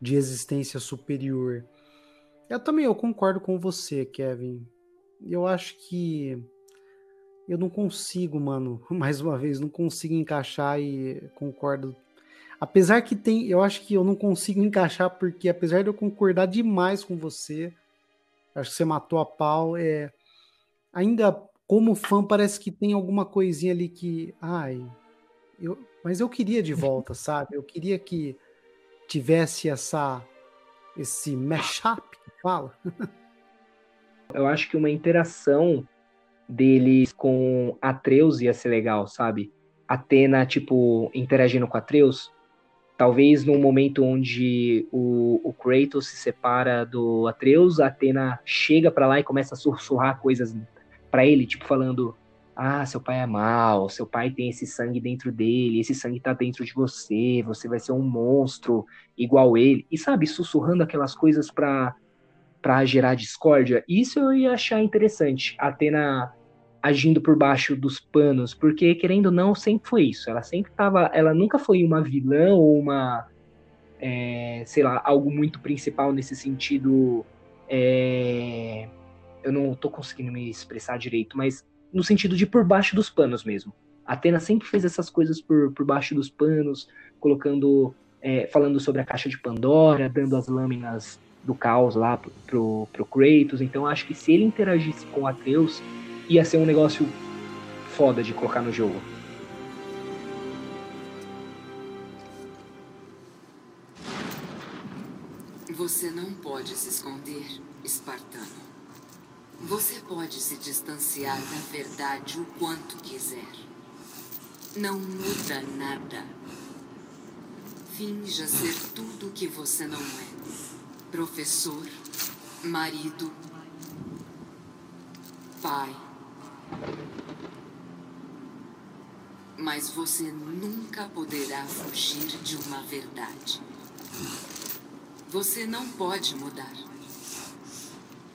De existência superior. Eu também eu concordo com você, Kevin. Eu acho que eu não consigo, mano, mais uma vez, não consigo encaixar e concordo. Apesar que tem, eu acho que eu não consigo encaixar porque apesar de eu concordar demais com você, acho que você matou a pau, é ainda como fã parece que tem alguma coisinha ali que, ai, eu, mas eu queria de volta, sabe? Eu queria que tivesse essa esse mashup Fala. Eu acho que uma interação deles com Atreus ia ser legal, sabe? Atena, tipo, interagindo com Atreus. Talvez num momento onde o, o Kratos se separa do Atreus, a Atena chega para lá e começa a sussurrar coisas para ele, tipo, falando: Ah, seu pai é mau, seu pai tem esse sangue dentro dele, esse sangue tá dentro de você, você vai ser um monstro igual ele. E sabe, sussurrando aquelas coisas pra para gerar discórdia. Isso eu ia achar interessante, Atena agindo por baixo dos panos, porque querendo ou não, sempre foi isso. Ela sempre tava, ela nunca foi uma vilã ou uma, é, sei lá, algo muito principal nesse sentido. É, eu não tô conseguindo me expressar direito, mas no sentido de por baixo dos panos mesmo. A Atena sempre fez essas coisas por, por baixo dos panos, colocando, é, falando sobre a caixa de Pandora, dando as lâminas do caos lá pro, pro, pro Kratos. Então acho que se ele interagisse com Atreus, ia ser um negócio foda de colocar no jogo. Você não pode se esconder, espartano. Você pode se distanciar da verdade o quanto quiser. Não muda nada. Finja ser tudo o que você não é professor, marido, pai. Mas você nunca poderá fugir de uma verdade. Você não pode mudar.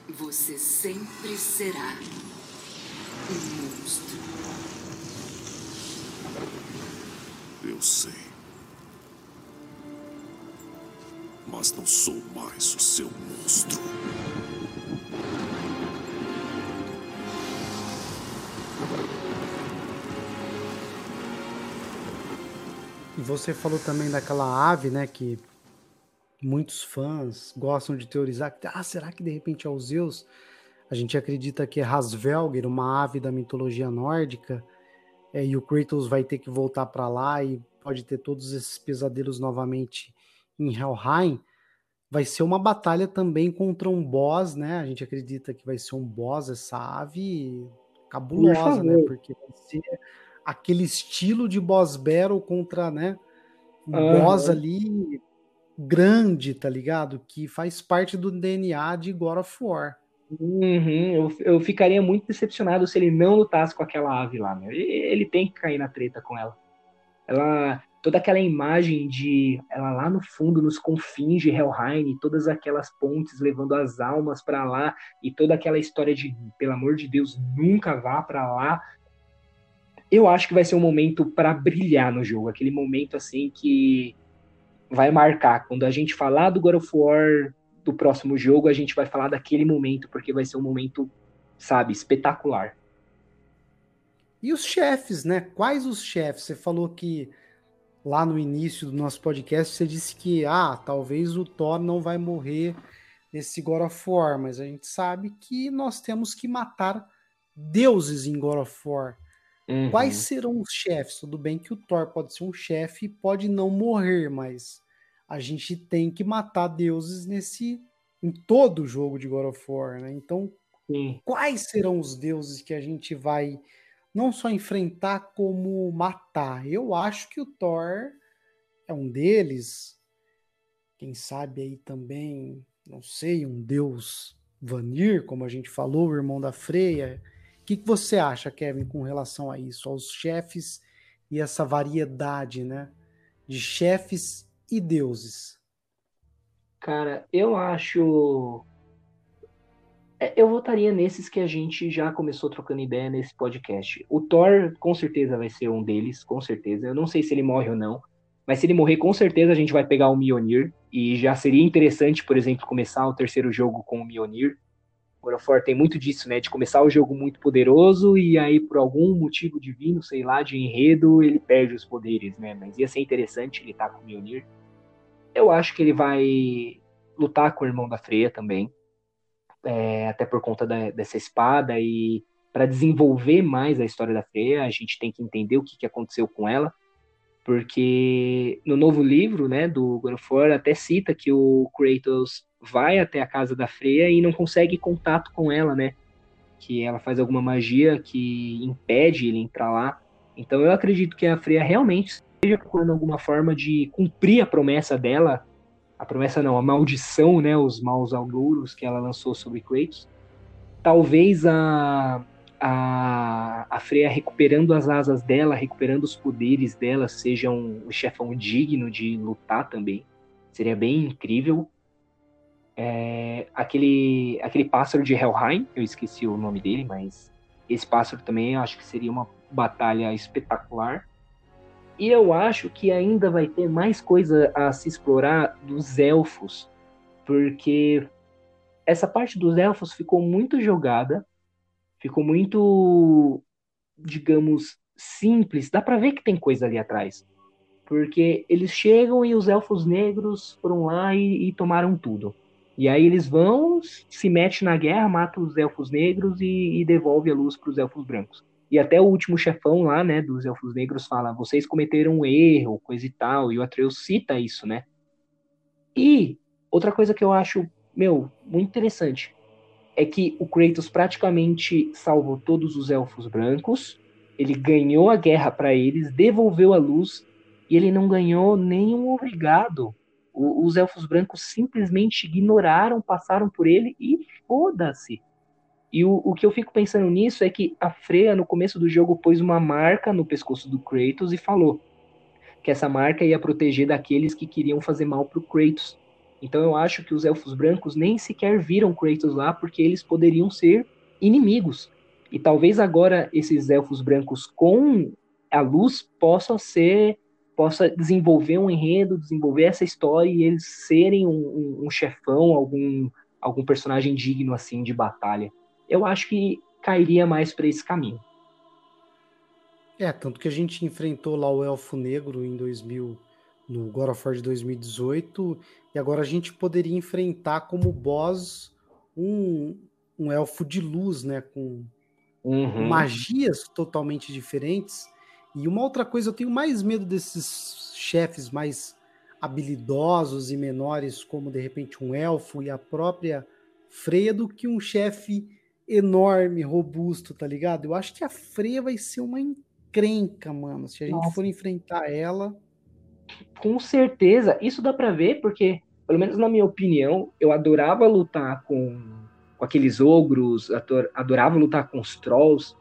Você sempre será um monstro. Eu sei. Mas não sou mais o seu monstro. E você falou também daquela ave, né, que muitos fãs gostam de teorizar ah, será que de repente é o Zeus? A gente acredita que é Hasvelgr, uma ave da mitologia nórdica, é, e o Kratos vai ter que voltar para lá e pode ter todos esses pesadelos novamente em Helheim, vai ser uma batalha também contra um boss, né? A gente acredita que vai ser um boss essa ave cabulosa, né? Porque vai ser aquele estilo de boss battle contra, né? Um uhum. boss ali grande, tá ligado? Que faz parte do DNA de God of War. Uhum, eu, eu ficaria muito decepcionado se ele não lutasse com aquela ave lá, meu. Ele tem que cair na treta com ela. Ela, toda aquela imagem de ela lá no fundo, nos confins de Helheim, todas aquelas pontes levando as almas para lá e toda aquela história de, pelo amor de Deus, nunca vá para lá. Eu acho que vai ser um momento para brilhar no jogo, aquele momento assim que vai marcar. Quando a gente falar do God of War do próximo jogo, a gente vai falar daquele momento, porque vai ser um momento, sabe, espetacular. E os chefes, né? Quais os chefes? Você falou que lá no início do nosso podcast, você disse que, ah, talvez o Thor não vai morrer nesse God of War, mas a gente sabe que nós temos que matar deuses em God of War. Uhum. Quais serão os chefes? Tudo bem que o Thor pode ser um chefe e pode não morrer, mas a gente tem que matar deuses nesse em todo o jogo de God of War, né? Então, Sim. quais serão os deuses que a gente vai não só enfrentar, como matar. Eu acho que o Thor é um deles. Quem sabe aí também, não sei, um deus Vanir, como a gente falou, o irmão da Freya. O que, que você acha, Kevin, com relação a isso, aos chefes e essa variedade, né, de chefes e deuses? Cara, eu acho eu votaria nesses que a gente já começou trocando ideia nesse podcast. O Thor, com certeza, vai ser um deles, com certeza. Eu não sei se ele morre ou não, mas se ele morrer, com certeza a gente vai pegar o Mjolnir. E já seria interessante, por exemplo, começar o terceiro jogo com o Mjolnir. God of War tem muito disso, né? De começar o jogo muito poderoso e aí, por algum motivo divino, sei lá, de enredo, ele perde os poderes, né? Mas ia ser interessante ele estar tá com o Mjolnir. Eu acho que ele vai lutar com o irmão da Freya também é, até por conta da, dessa espada e para desenvolver mais a história da Freya, a gente tem que entender o que, que aconteceu com ela, porque no novo livro, né, do God of War, até cita que o Kratos vai até a casa da Freya e não consegue contato com ela, né, que ela faz alguma magia que impede ele entrar lá. Então eu acredito que a Freya realmente esteja procurando alguma forma de cumprir a promessa dela a promessa não, a maldição, né, os maus auguros que ela lançou sobre Kratos. Talvez a, a, a Freya recuperando as asas dela, recuperando os poderes dela, seja um, um chefão digno de lutar também. Seria bem incrível. É, aquele, aquele pássaro de Helheim, eu esqueci o nome dele, mas esse pássaro também acho que seria uma batalha espetacular. E eu acho que ainda vai ter mais coisa a se explorar dos elfos, porque essa parte dos elfos ficou muito jogada, ficou muito, digamos, simples. Dá para ver que tem coisa ali atrás. Porque eles chegam e os elfos negros foram lá e, e tomaram tudo. E aí eles vão, se metem na guerra, matam os elfos negros e, e devolve a luz para os elfos brancos. E até o último chefão lá, né, dos Elfos Negros fala: vocês cometeram um erro, coisa e tal. E o Atreus cita isso, né? E outra coisa que eu acho, meu, muito interessante é que o Kratos praticamente salvou todos os Elfos Brancos. Ele ganhou a guerra para eles, devolveu a luz e ele não ganhou nenhum obrigado. O, os Elfos Brancos simplesmente ignoraram, passaram por ele e foda-se. E o, o que eu fico pensando nisso é que a Freya, no começo do jogo, pôs uma marca no pescoço do Kratos e falou que essa marca ia proteger daqueles que queriam fazer mal pro Kratos. Então eu acho que os elfos brancos nem sequer viram Kratos lá porque eles poderiam ser inimigos. E talvez agora esses elfos brancos com a luz possam ser possa desenvolver um enredo, desenvolver essa história e eles serem um, um, um chefão, algum algum personagem digno assim de batalha eu acho que cairia mais para esse caminho. É, tanto que a gente enfrentou lá o Elfo Negro em 2000, no God of War de 2018, e agora a gente poderia enfrentar como boss um, um elfo de luz, né, com uhum. magias totalmente diferentes. E uma outra coisa, eu tenho mais medo desses chefes mais habilidosos e menores, como de repente um elfo e a própria Freya, do que um chefe enorme, robusto, tá ligado? Eu acho que a Freya vai ser uma encrenca, mano. Se a gente Nossa. for enfrentar ela. Com certeza. Isso dá pra ver, porque, pelo menos na minha opinião, eu adorava lutar com, com aqueles ogros, adorava lutar com os trolls.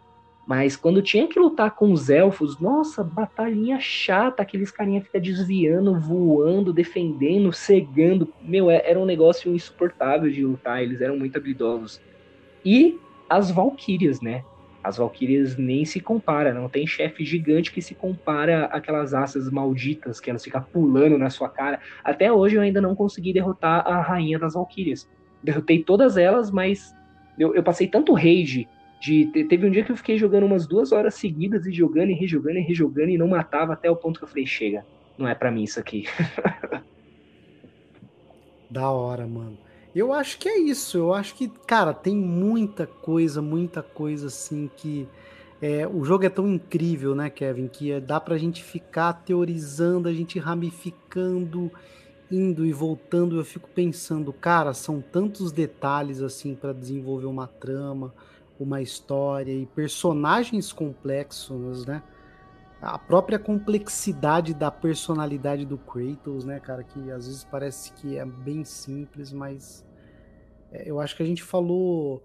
Mas quando tinha que lutar com os elfos, nossa, batalhinha chata, aqueles carinha fica desviando, voando, defendendo, cegando. Meu, é, era um negócio insuportável de lutar, eles eram muito habilidosos. E as Valkyrias, né? As Valkyrias nem se compara, não tem chefe gigante que se compara aquelas assas malditas que elas ficam pulando na sua cara. Até hoje eu ainda não consegui derrotar a rainha das Valkyrias. Derrotei todas elas, mas eu, eu passei tanto rage de teve um dia que eu fiquei jogando umas duas horas seguidas e jogando e rejogando e rejogando e não matava até o ponto que eu falei chega, não é para mim isso aqui. da hora, mano. Eu acho que é isso. Eu acho que, cara, tem muita coisa, muita coisa assim que. É, o jogo é tão incrível, né, Kevin, que é, dá pra gente ficar teorizando, a gente ramificando, indo e voltando. Eu fico pensando, cara, são tantos detalhes assim para desenvolver uma trama, uma história e personagens complexos, né? A própria complexidade da personalidade do Kratos, né, cara? Que às vezes parece que é bem simples, mas é, eu acho que a gente falou.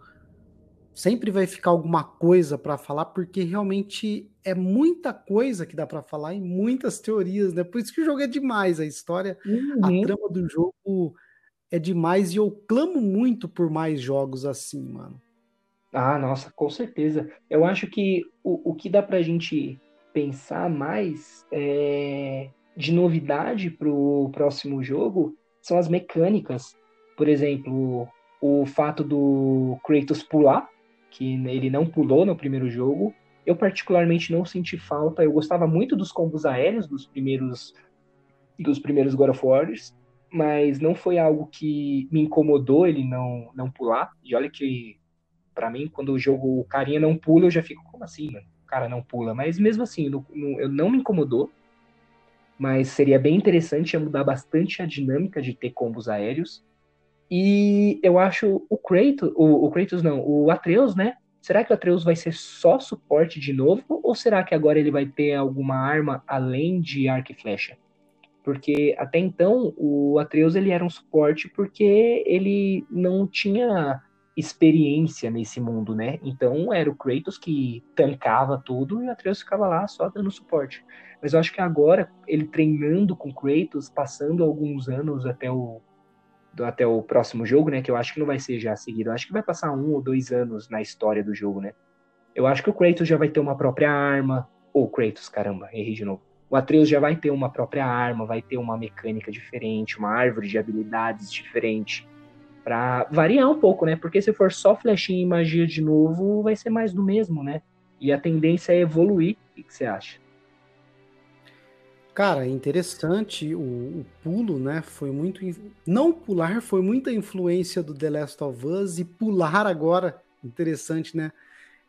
Sempre vai ficar alguma coisa para falar, porque realmente é muita coisa que dá para falar e muitas teorias, né? Por isso que o jogo é demais. A história, uhum. a trama do jogo é demais e eu clamo muito por mais jogos assim, mano. Ah, nossa, com certeza. Eu acho que o, o que dá pra gente pensar mais é, de novidade pro próximo jogo são as mecânicas. Por exemplo, o fato do Kratos pular, que ele não pulou no primeiro jogo. Eu particularmente não senti falta. Eu gostava muito dos combos aéreos dos primeiros dos primeiros God of Wars mas não foi algo que me incomodou ele não, não pular. E olha que, para mim, quando o jogo o carinha não pula, eu já fico, como assim, mano? Cara não pula. Mas mesmo assim, no, no, eu não me incomodou. Mas seria bem interessante, mudar bastante a dinâmica de ter combos aéreos. E eu acho o Kratos, o, o Kratos não, o Atreus, né? Será que o Atreus vai ser só suporte de novo? Ou será que agora ele vai ter alguma arma além de arco e flecha? Porque até então o Atreus ele era um suporte porque ele não tinha experiência nesse mundo, né? Então era o Kratos que tancava tudo e o Atreus ficava lá só dando suporte. Mas eu acho que agora ele treinando com Kratos, passando alguns anos até o até o próximo jogo, né? Que eu acho que não vai ser já seguido. Eu acho que vai passar um ou dois anos na história do jogo, né? Eu acho que o Kratos já vai ter uma própria arma. Ou Kratos, caramba, errei de novo o Atreus já vai ter uma própria arma, vai ter uma mecânica diferente, uma árvore de habilidades diferente, para variar um pouco, né? Porque se for só flechinha e magia de novo, vai ser mais do mesmo, né? E a tendência é evoluir. O que você acha? Cara, interessante o, o, pulo, né? Foi muito. Não pular foi muita influência do The Last of Us e pular agora, interessante, né?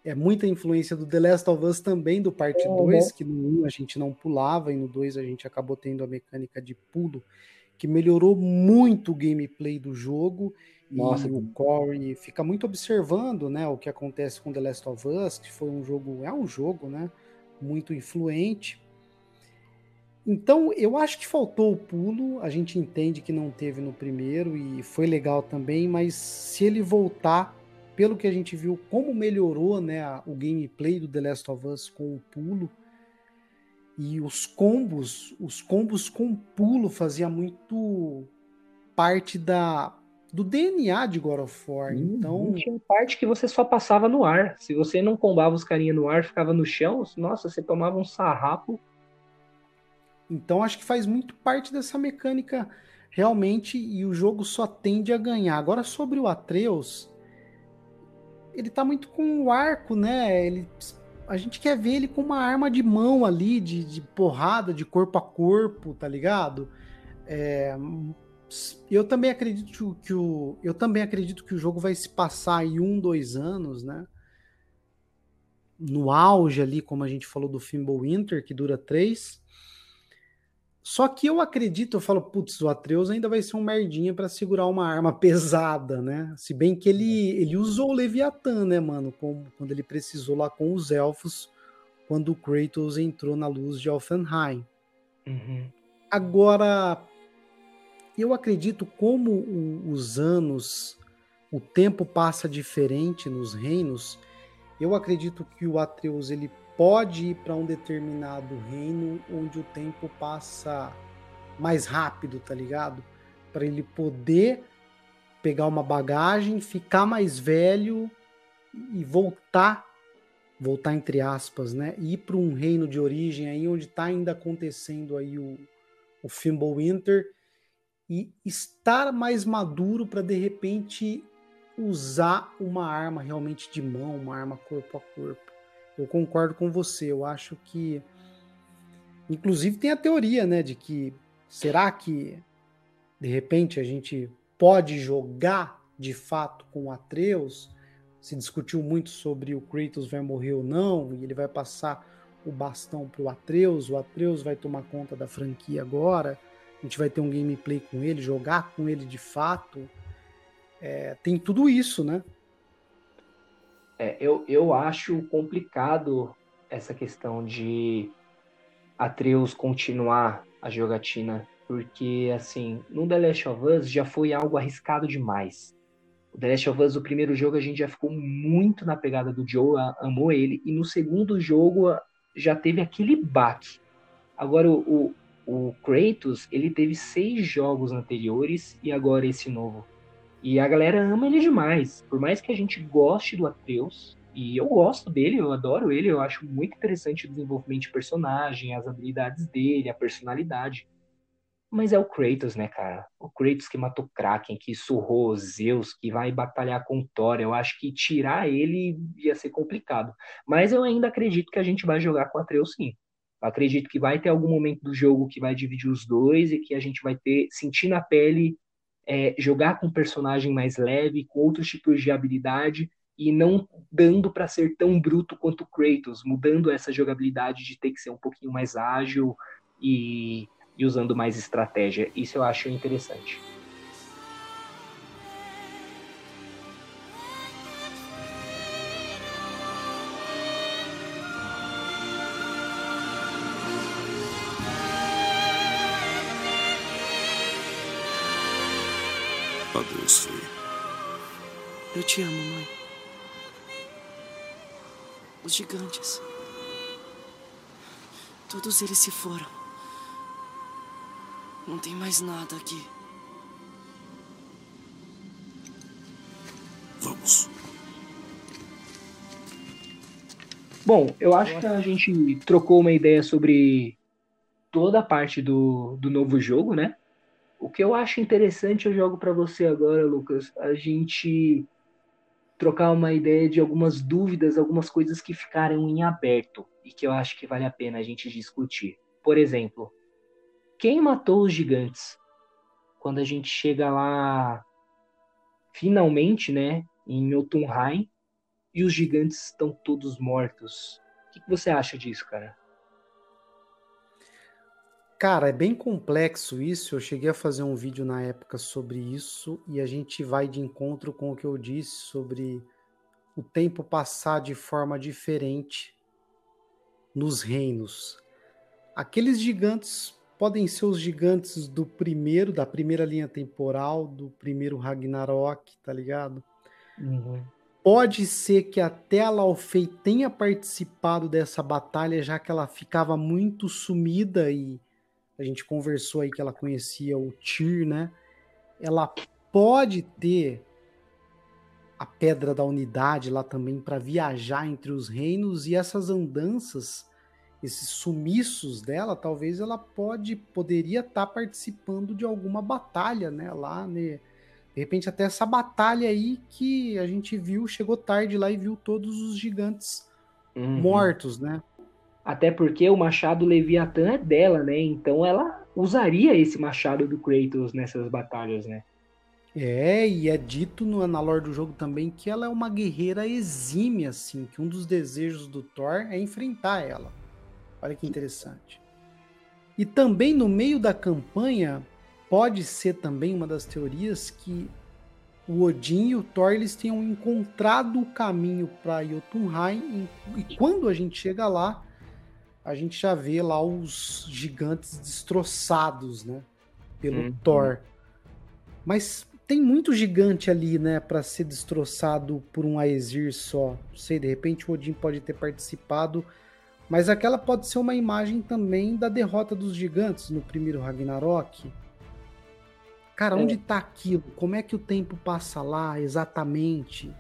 é muita influência do The Last of Us também, do parte 2, que no 1 a gente não pulava e no 2 a gente acabou tendo a mecânica de pulo, que melhorou muito o gameplay do jogo. Nossa, e o Corey fica muito observando, né, o que acontece com The Last of Us, que foi um jogo, é um jogo, né, muito influente. Então, eu acho que faltou o pulo, a gente entende que não teve no primeiro e foi legal também, mas se ele voltar pelo que a gente viu, como melhorou né, o gameplay do The Last of Us com o pulo. E os combos, os combos com pulo fazia muito parte da do DNA de God of War. Hum, então, tinha parte que você só passava no ar. Se você não combava os carinha no ar, ficava no chão, nossa, você tomava um sarrapo. Então acho que faz muito parte dessa mecânica realmente e o jogo só tende a ganhar. Agora sobre o Atreus, ele tá muito com o arco, né? Ele, a gente quer ver ele com uma arma de mão ali, de, de porrada, de corpo a corpo, tá ligado? É, eu também acredito que o eu também acredito que o jogo vai se passar em um, dois anos, né? No auge ali, como a gente falou do Winter, que dura três. Só que eu acredito, eu falo, putz, o Atreus ainda vai ser um merdinha para segurar uma arma pesada, né? Se bem que ele, ele usou o Leviatã, né, mano? Com, quando ele precisou lá com os elfos, quando o Kratos entrou na luz de Alfenheim. Uhum. Agora, eu acredito como o, os anos, o tempo passa diferente nos reinos, eu acredito que o Atreus ele pode ir para um determinado reino onde o tempo passa mais rápido, tá ligado? Para ele poder pegar uma bagagem, ficar mais velho e voltar, voltar entre aspas, né? Ir para um reino de origem aí onde está ainda acontecendo aí o, o Fimbulwinter e estar mais maduro para de repente usar uma arma realmente de mão, uma arma corpo a corpo. Eu concordo com você. Eu acho que. Inclusive, tem a teoria, né, de que será que de repente a gente pode jogar de fato com o Atreus? Se discutiu muito sobre o Kratos vai morrer ou não, e ele vai passar o bastão para o Atreus, o Atreus vai tomar conta da franquia agora, a gente vai ter um gameplay com ele, jogar com ele de fato. É, tem tudo isso, né? É, eu, eu acho complicado essa questão de Atreus continuar a jogatina, porque, assim, no The Last of Us já foi algo arriscado demais. O The Last of Us, o primeiro jogo, a gente já ficou muito na pegada do Joe, amou ele, e no segundo jogo já teve aquele baque. Agora, o, o, o Kratos, ele teve seis jogos anteriores e agora esse novo. E a galera ama ele demais. Por mais que a gente goste do Atreus, e eu gosto dele, eu adoro ele, eu acho muito interessante o desenvolvimento de personagem, as habilidades dele, a personalidade. Mas é o Kratos, né, cara? O Kratos que matou Kraken, que surrou Zeus, que vai batalhar com Thor. Eu acho que tirar ele ia ser complicado. Mas eu ainda acredito que a gente vai jogar com Atreus sim. Acredito que vai ter algum momento do jogo que vai dividir os dois e que a gente vai ter, sentir na pele é, jogar com um personagem mais leve, com outros tipos de habilidade e não dando para ser tão bruto quanto Kratos, mudando essa jogabilidade de ter que ser um pouquinho mais ágil e, e usando mais estratégia. Isso eu acho interessante. Adeus, Frei. Eu te amo, mãe. Os gigantes. Todos eles se foram. Não tem mais nada aqui. Vamos. Bom, eu acho que a gente trocou uma ideia sobre toda a parte do, do novo jogo, né? O que eu acho interessante, eu jogo para você agora, Lucas, a gente trocar uma ideia de algumas dúvidas, algumas coisas que ficaram em aberto e que eu acho que vale a pena a gente discutir. Por exemplo, quem matou os gigantes? Quando a gente chega lá, finalmente, né, em Jotunheim, e os gigantes estão todos mortos. O que você acha disso, cara? Cara, é bem complexo isso. Eu cheguei a fazer um vídeo na época sobre isso e a gente vai de encontro com o que eu disse sobre o tempo passar de forma diferente nos reinos. Aqueles gigantes podem ser os gigantes do primeiro, da primeira linha temporal, do primeiro Ragnarok, tá ligado? Uhum. Pode ser que até a Laufey tenha participado dessa batalha, já que ela ficava muito sumida e a gente conversou aí que ela conhecia o Tyr, né? Ela pode ter a pedra da unidade lá também para viajar entre os reinos e essas andanças, esses sumiços dela, talvez ela pode poderia estar tá participando de alguma batalha, né, lá, né? De repente até essa batalha aí que a gente viu, chegou tarde lá e viu todos os gigantes uhum. mortos, né? Até porque o machado Leviatã é dela, né? Então ela usaria esse machado do Kratos nessas batalhas, né? É, e é dito no, na do jogo também que ela é uma guerreira exímia, assim, que um dos desejos do Thor é enfrentar ela. Olha que interessante. E também no meio da campanha, pode ser também uma das teorias que o Odin e o Thor eles tenham encontrado o caminho para Jotunheim e quando a gente chega lá, a gente já vê lá os gigantes destroçados, né? Pelo uhum. Thor. Mas tem muito gigante ali, né, para ser destroçado por um Aesir só. Não sei, de repente o Odin pode ter participado, mas aquela pode ser uma imagem também da derrota dos gigantes no primeiro Ragnarok. Cara, é. onde tá aquilo? Como é que o tempo passa lá exatamente?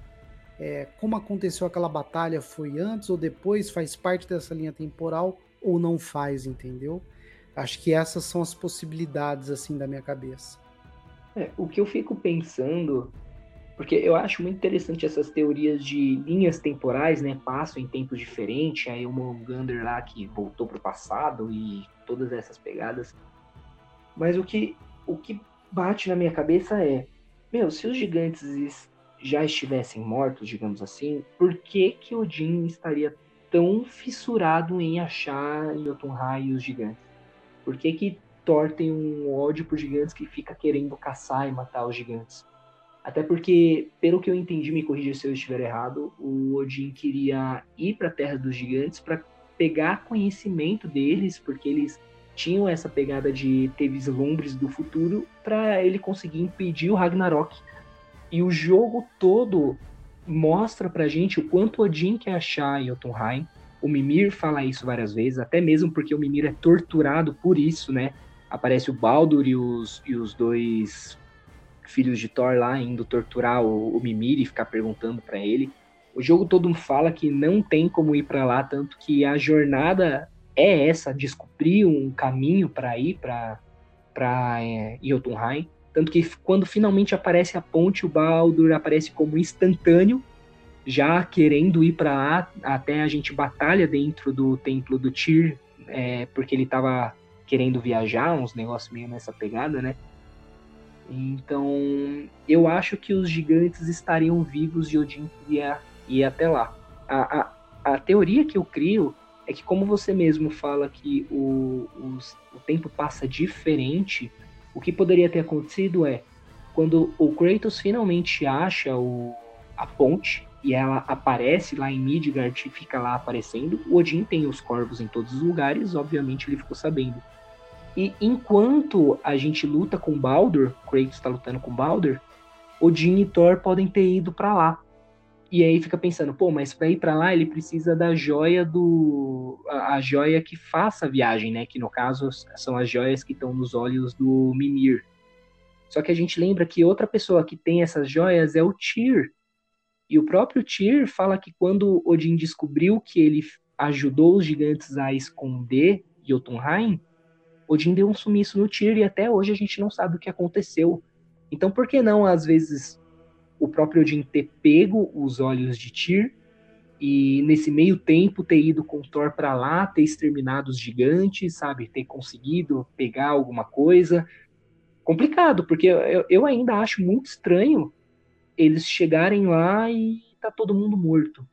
É, como aconteceu aquela batalha, foi antes ou depois, faz parte dessa linha temporal ou não faz, entendeu? Acho que essas são as possibilidades assim da minha cabeça. É, o que eu fico pensando, porque eu acho muito interessante essas teorias de linhas temporais, né? Passam em tempos diferentes, aí o Mongander lá que voltou para o passado e todas essas pegadas. Mas o que, o que bate na minha cabeça é, meu, se os gigantes já estivessem mortos, digamos assim, por que que Odin estaria tão fissurado em achar Jotunheim e os gigantes? Por que que Thor tem um ódio por gigantes que fica querendo caçar e matar os gigantes? Até porque, pelo que eu entendi, me corrija se eu estiver errado, o Odin queria ir para a Terra dos Gigantes para pegar conhecimento deles, porque eles tinham essa pegada de ter vislumbres do futuro para ele conseguir impedir o Ragnarok. E o jogo todo mostra pra gente o quanto Odin quer achar Jotunheim. O Mimir fala isso várias vezes, até mesmo porque o Mimir é torturado por isso, né? Aparece o Baldur e os, e os dois filhos de Thor lá indo torturar o, o Mimir e ficar perguntando para ele. O jogo todo fala que não tem como ir para lá, tanto que a jornada é essa, descobrir um caminho para ir para para é, Jotunheim. Tanto que quando finalmente aparece a ponte, o Baldur aparece como instantâneo, já querendo ir para lá, até a gente batalha dentro do templo do Tyr, é, porque ele estava querendo viajar, uns negócios meio nessa pegada, né? Então, eu acho que os gigantes estariam vivos e Odin ia ir até lá. A, a, a teoria que eu crio é que, como você mesmo fala que o, o tempo passa diferente, o que poderia ter acontecido é quando o Kratos finalmente acha o, a ponte e ela aparece lá em Midgard e fica lá aparecendo, o Odin tem os corvos em todos os lugares, obviamente ele ficou sabendo. E enquanto a gente luta com Baldur, Kratos está lutando com Baldur, Odin e Thor podem ter ido para lá. E aí fica pensando, pô, mas para ir para lá ele precisa da joia do a, a, joia que faça a viagem, né? Que no caso são as joias que estão nos olhos do Mimir. Só que a gente lembra que outra pessoa que tem essas joias é o Tyr. E o próprio Tyr fala que quando Odin descobriu que ele ajudou os gigantes a esconder Jotunheim, Odin deu um sumiço no Tyr e até hoje a gente não sabe o que aconteceu. Então por que não, às vezes, o próprio Odin ter pego os olhos de Tyr e nesse meio tempo ter ido com Thor para lá, ter exterminado os gigantes, sabe? Ter conseguido pegar alguma coisa. Complicado, porque eu, eu ainda acho muito estranho eles chegarem lá e tá todo mundo morto.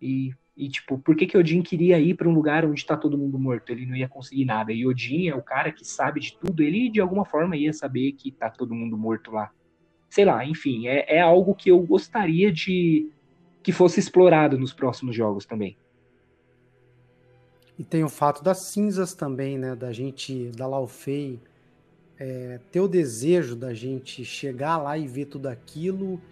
E e, tipo, por que, que Odin queria ir para um lugar onde está todo mundo morto? Ele não ia conseguir nada. E Odin é o cara que sabe de tudo. Ele, de alguma forma, ia saber que tá todo mundo morto lá. Sei lá, enfim, é, é algo que eu gostaria de que fosse explorado nos próximos jogos também. E tem o fato das cinzas também, né? Da gente, da Laufey, é, ter o desejo da gente chegar lá e ver tudo aquilo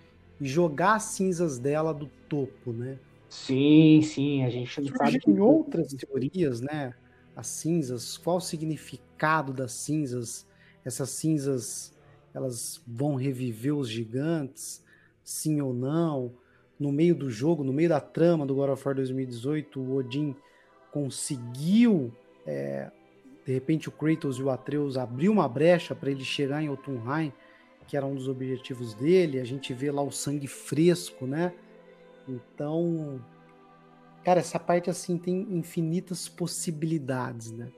e jogar as cinzas dela do topo, né? Sim, sim, a gente não sabe. Tem outras teorias, né? As cinzas, qual o significado das cinzas? Essas cinzas, elas vão reviver os gigantes? Sim ou não? No meio do jogo, no meio da trama do God of War 2018, o Odin conseguiu, é, de repente o Kratos e o Atreus abriu uma brecha para ele chegar em Jotunheim, que era um dos objetivos dele. A gente vê lá o sangue fresco, né? Então, cara, essa parte assim tem infinitas possibilidades, né?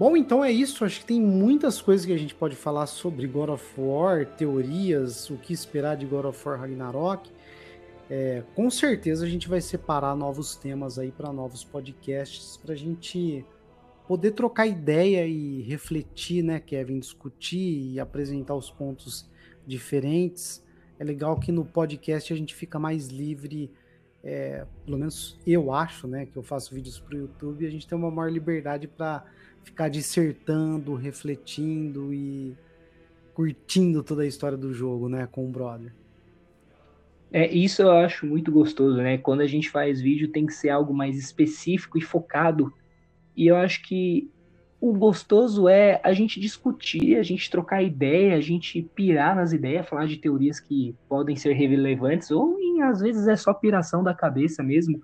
Bom, então é isso. Acho que tem muitas coisas que a gente pode falar sobre God of War, teorias, o que esperar de God of War Ragnarok. É, com certeza a gente vai separar novos temas aí para novos podcasts para a gente poder trocar ideia e refletir, né, Kevin, discutir e apresentar os pontos diferentes. É legal que no podcast a gente fica mais livre, é, pelo menos eu acho, né, que eu faço vídeos para o YouTube, a gente tem uma maior liberdade para ficar dissertando, refletindo e curtindo toda a história do jogo, né, com o brother. É, isso eu acho muito gostoso, né? Quando a gente faz vídeo tem que ser algo mais específico e focado e eu acho que o gostoso é a gente discutir, a gente trocar ideia, a gente pirar nas ideias, falar de teorias que podem ser relevantes, ou em, às vezes é só piração da cabeça mesmo.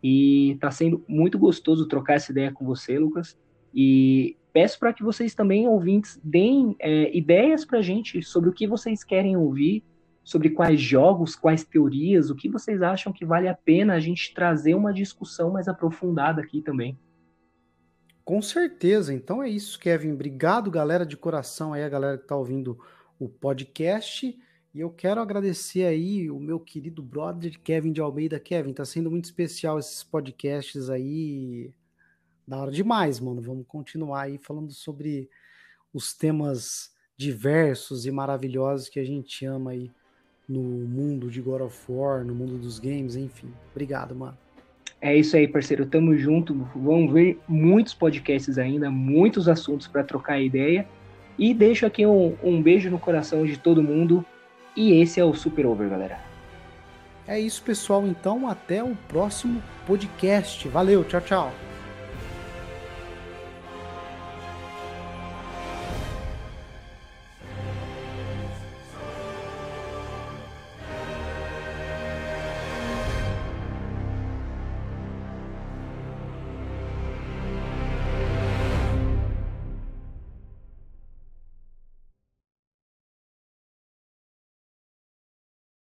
E tá sendo muito gostoso trocar essa ideia com você, Lucas. E peço para que vocês também, ouvintes, deem é, ideias para a gente sobre o que vocês querem ouvir, sobre quais jogos, quais teorias, o que vocês acham que vale a pena a gente trazer uma discussão mais aprofundada aqui também. Com certeza. Então é isso, Kevin. Obrigado, galera, de coração aí, a galera que está ouvindo o podcast. E eu quero agradecer aí o meu querido brother Kevin de Almeida. Kevin, tá sendo muito especial esses podcasts aí. Da hora demais, mano. Vamos continuar aí falando sobre os temas diversos e maravilhosos que a gente ama aí no mundo de God of War, no mundo dos games, enfim. Obrigado, mano. É isso aí, parceiro. Tamo junto. Vamos ver muitos podcasts ainda, muitos assuntos para trocar ideia. E deixo aqui um, um beijo no coração de todo mundo. E esse é o Super Over, galera. É isso, pessoal. Então, até o próximo podcast. Valeu, tchau, tchau.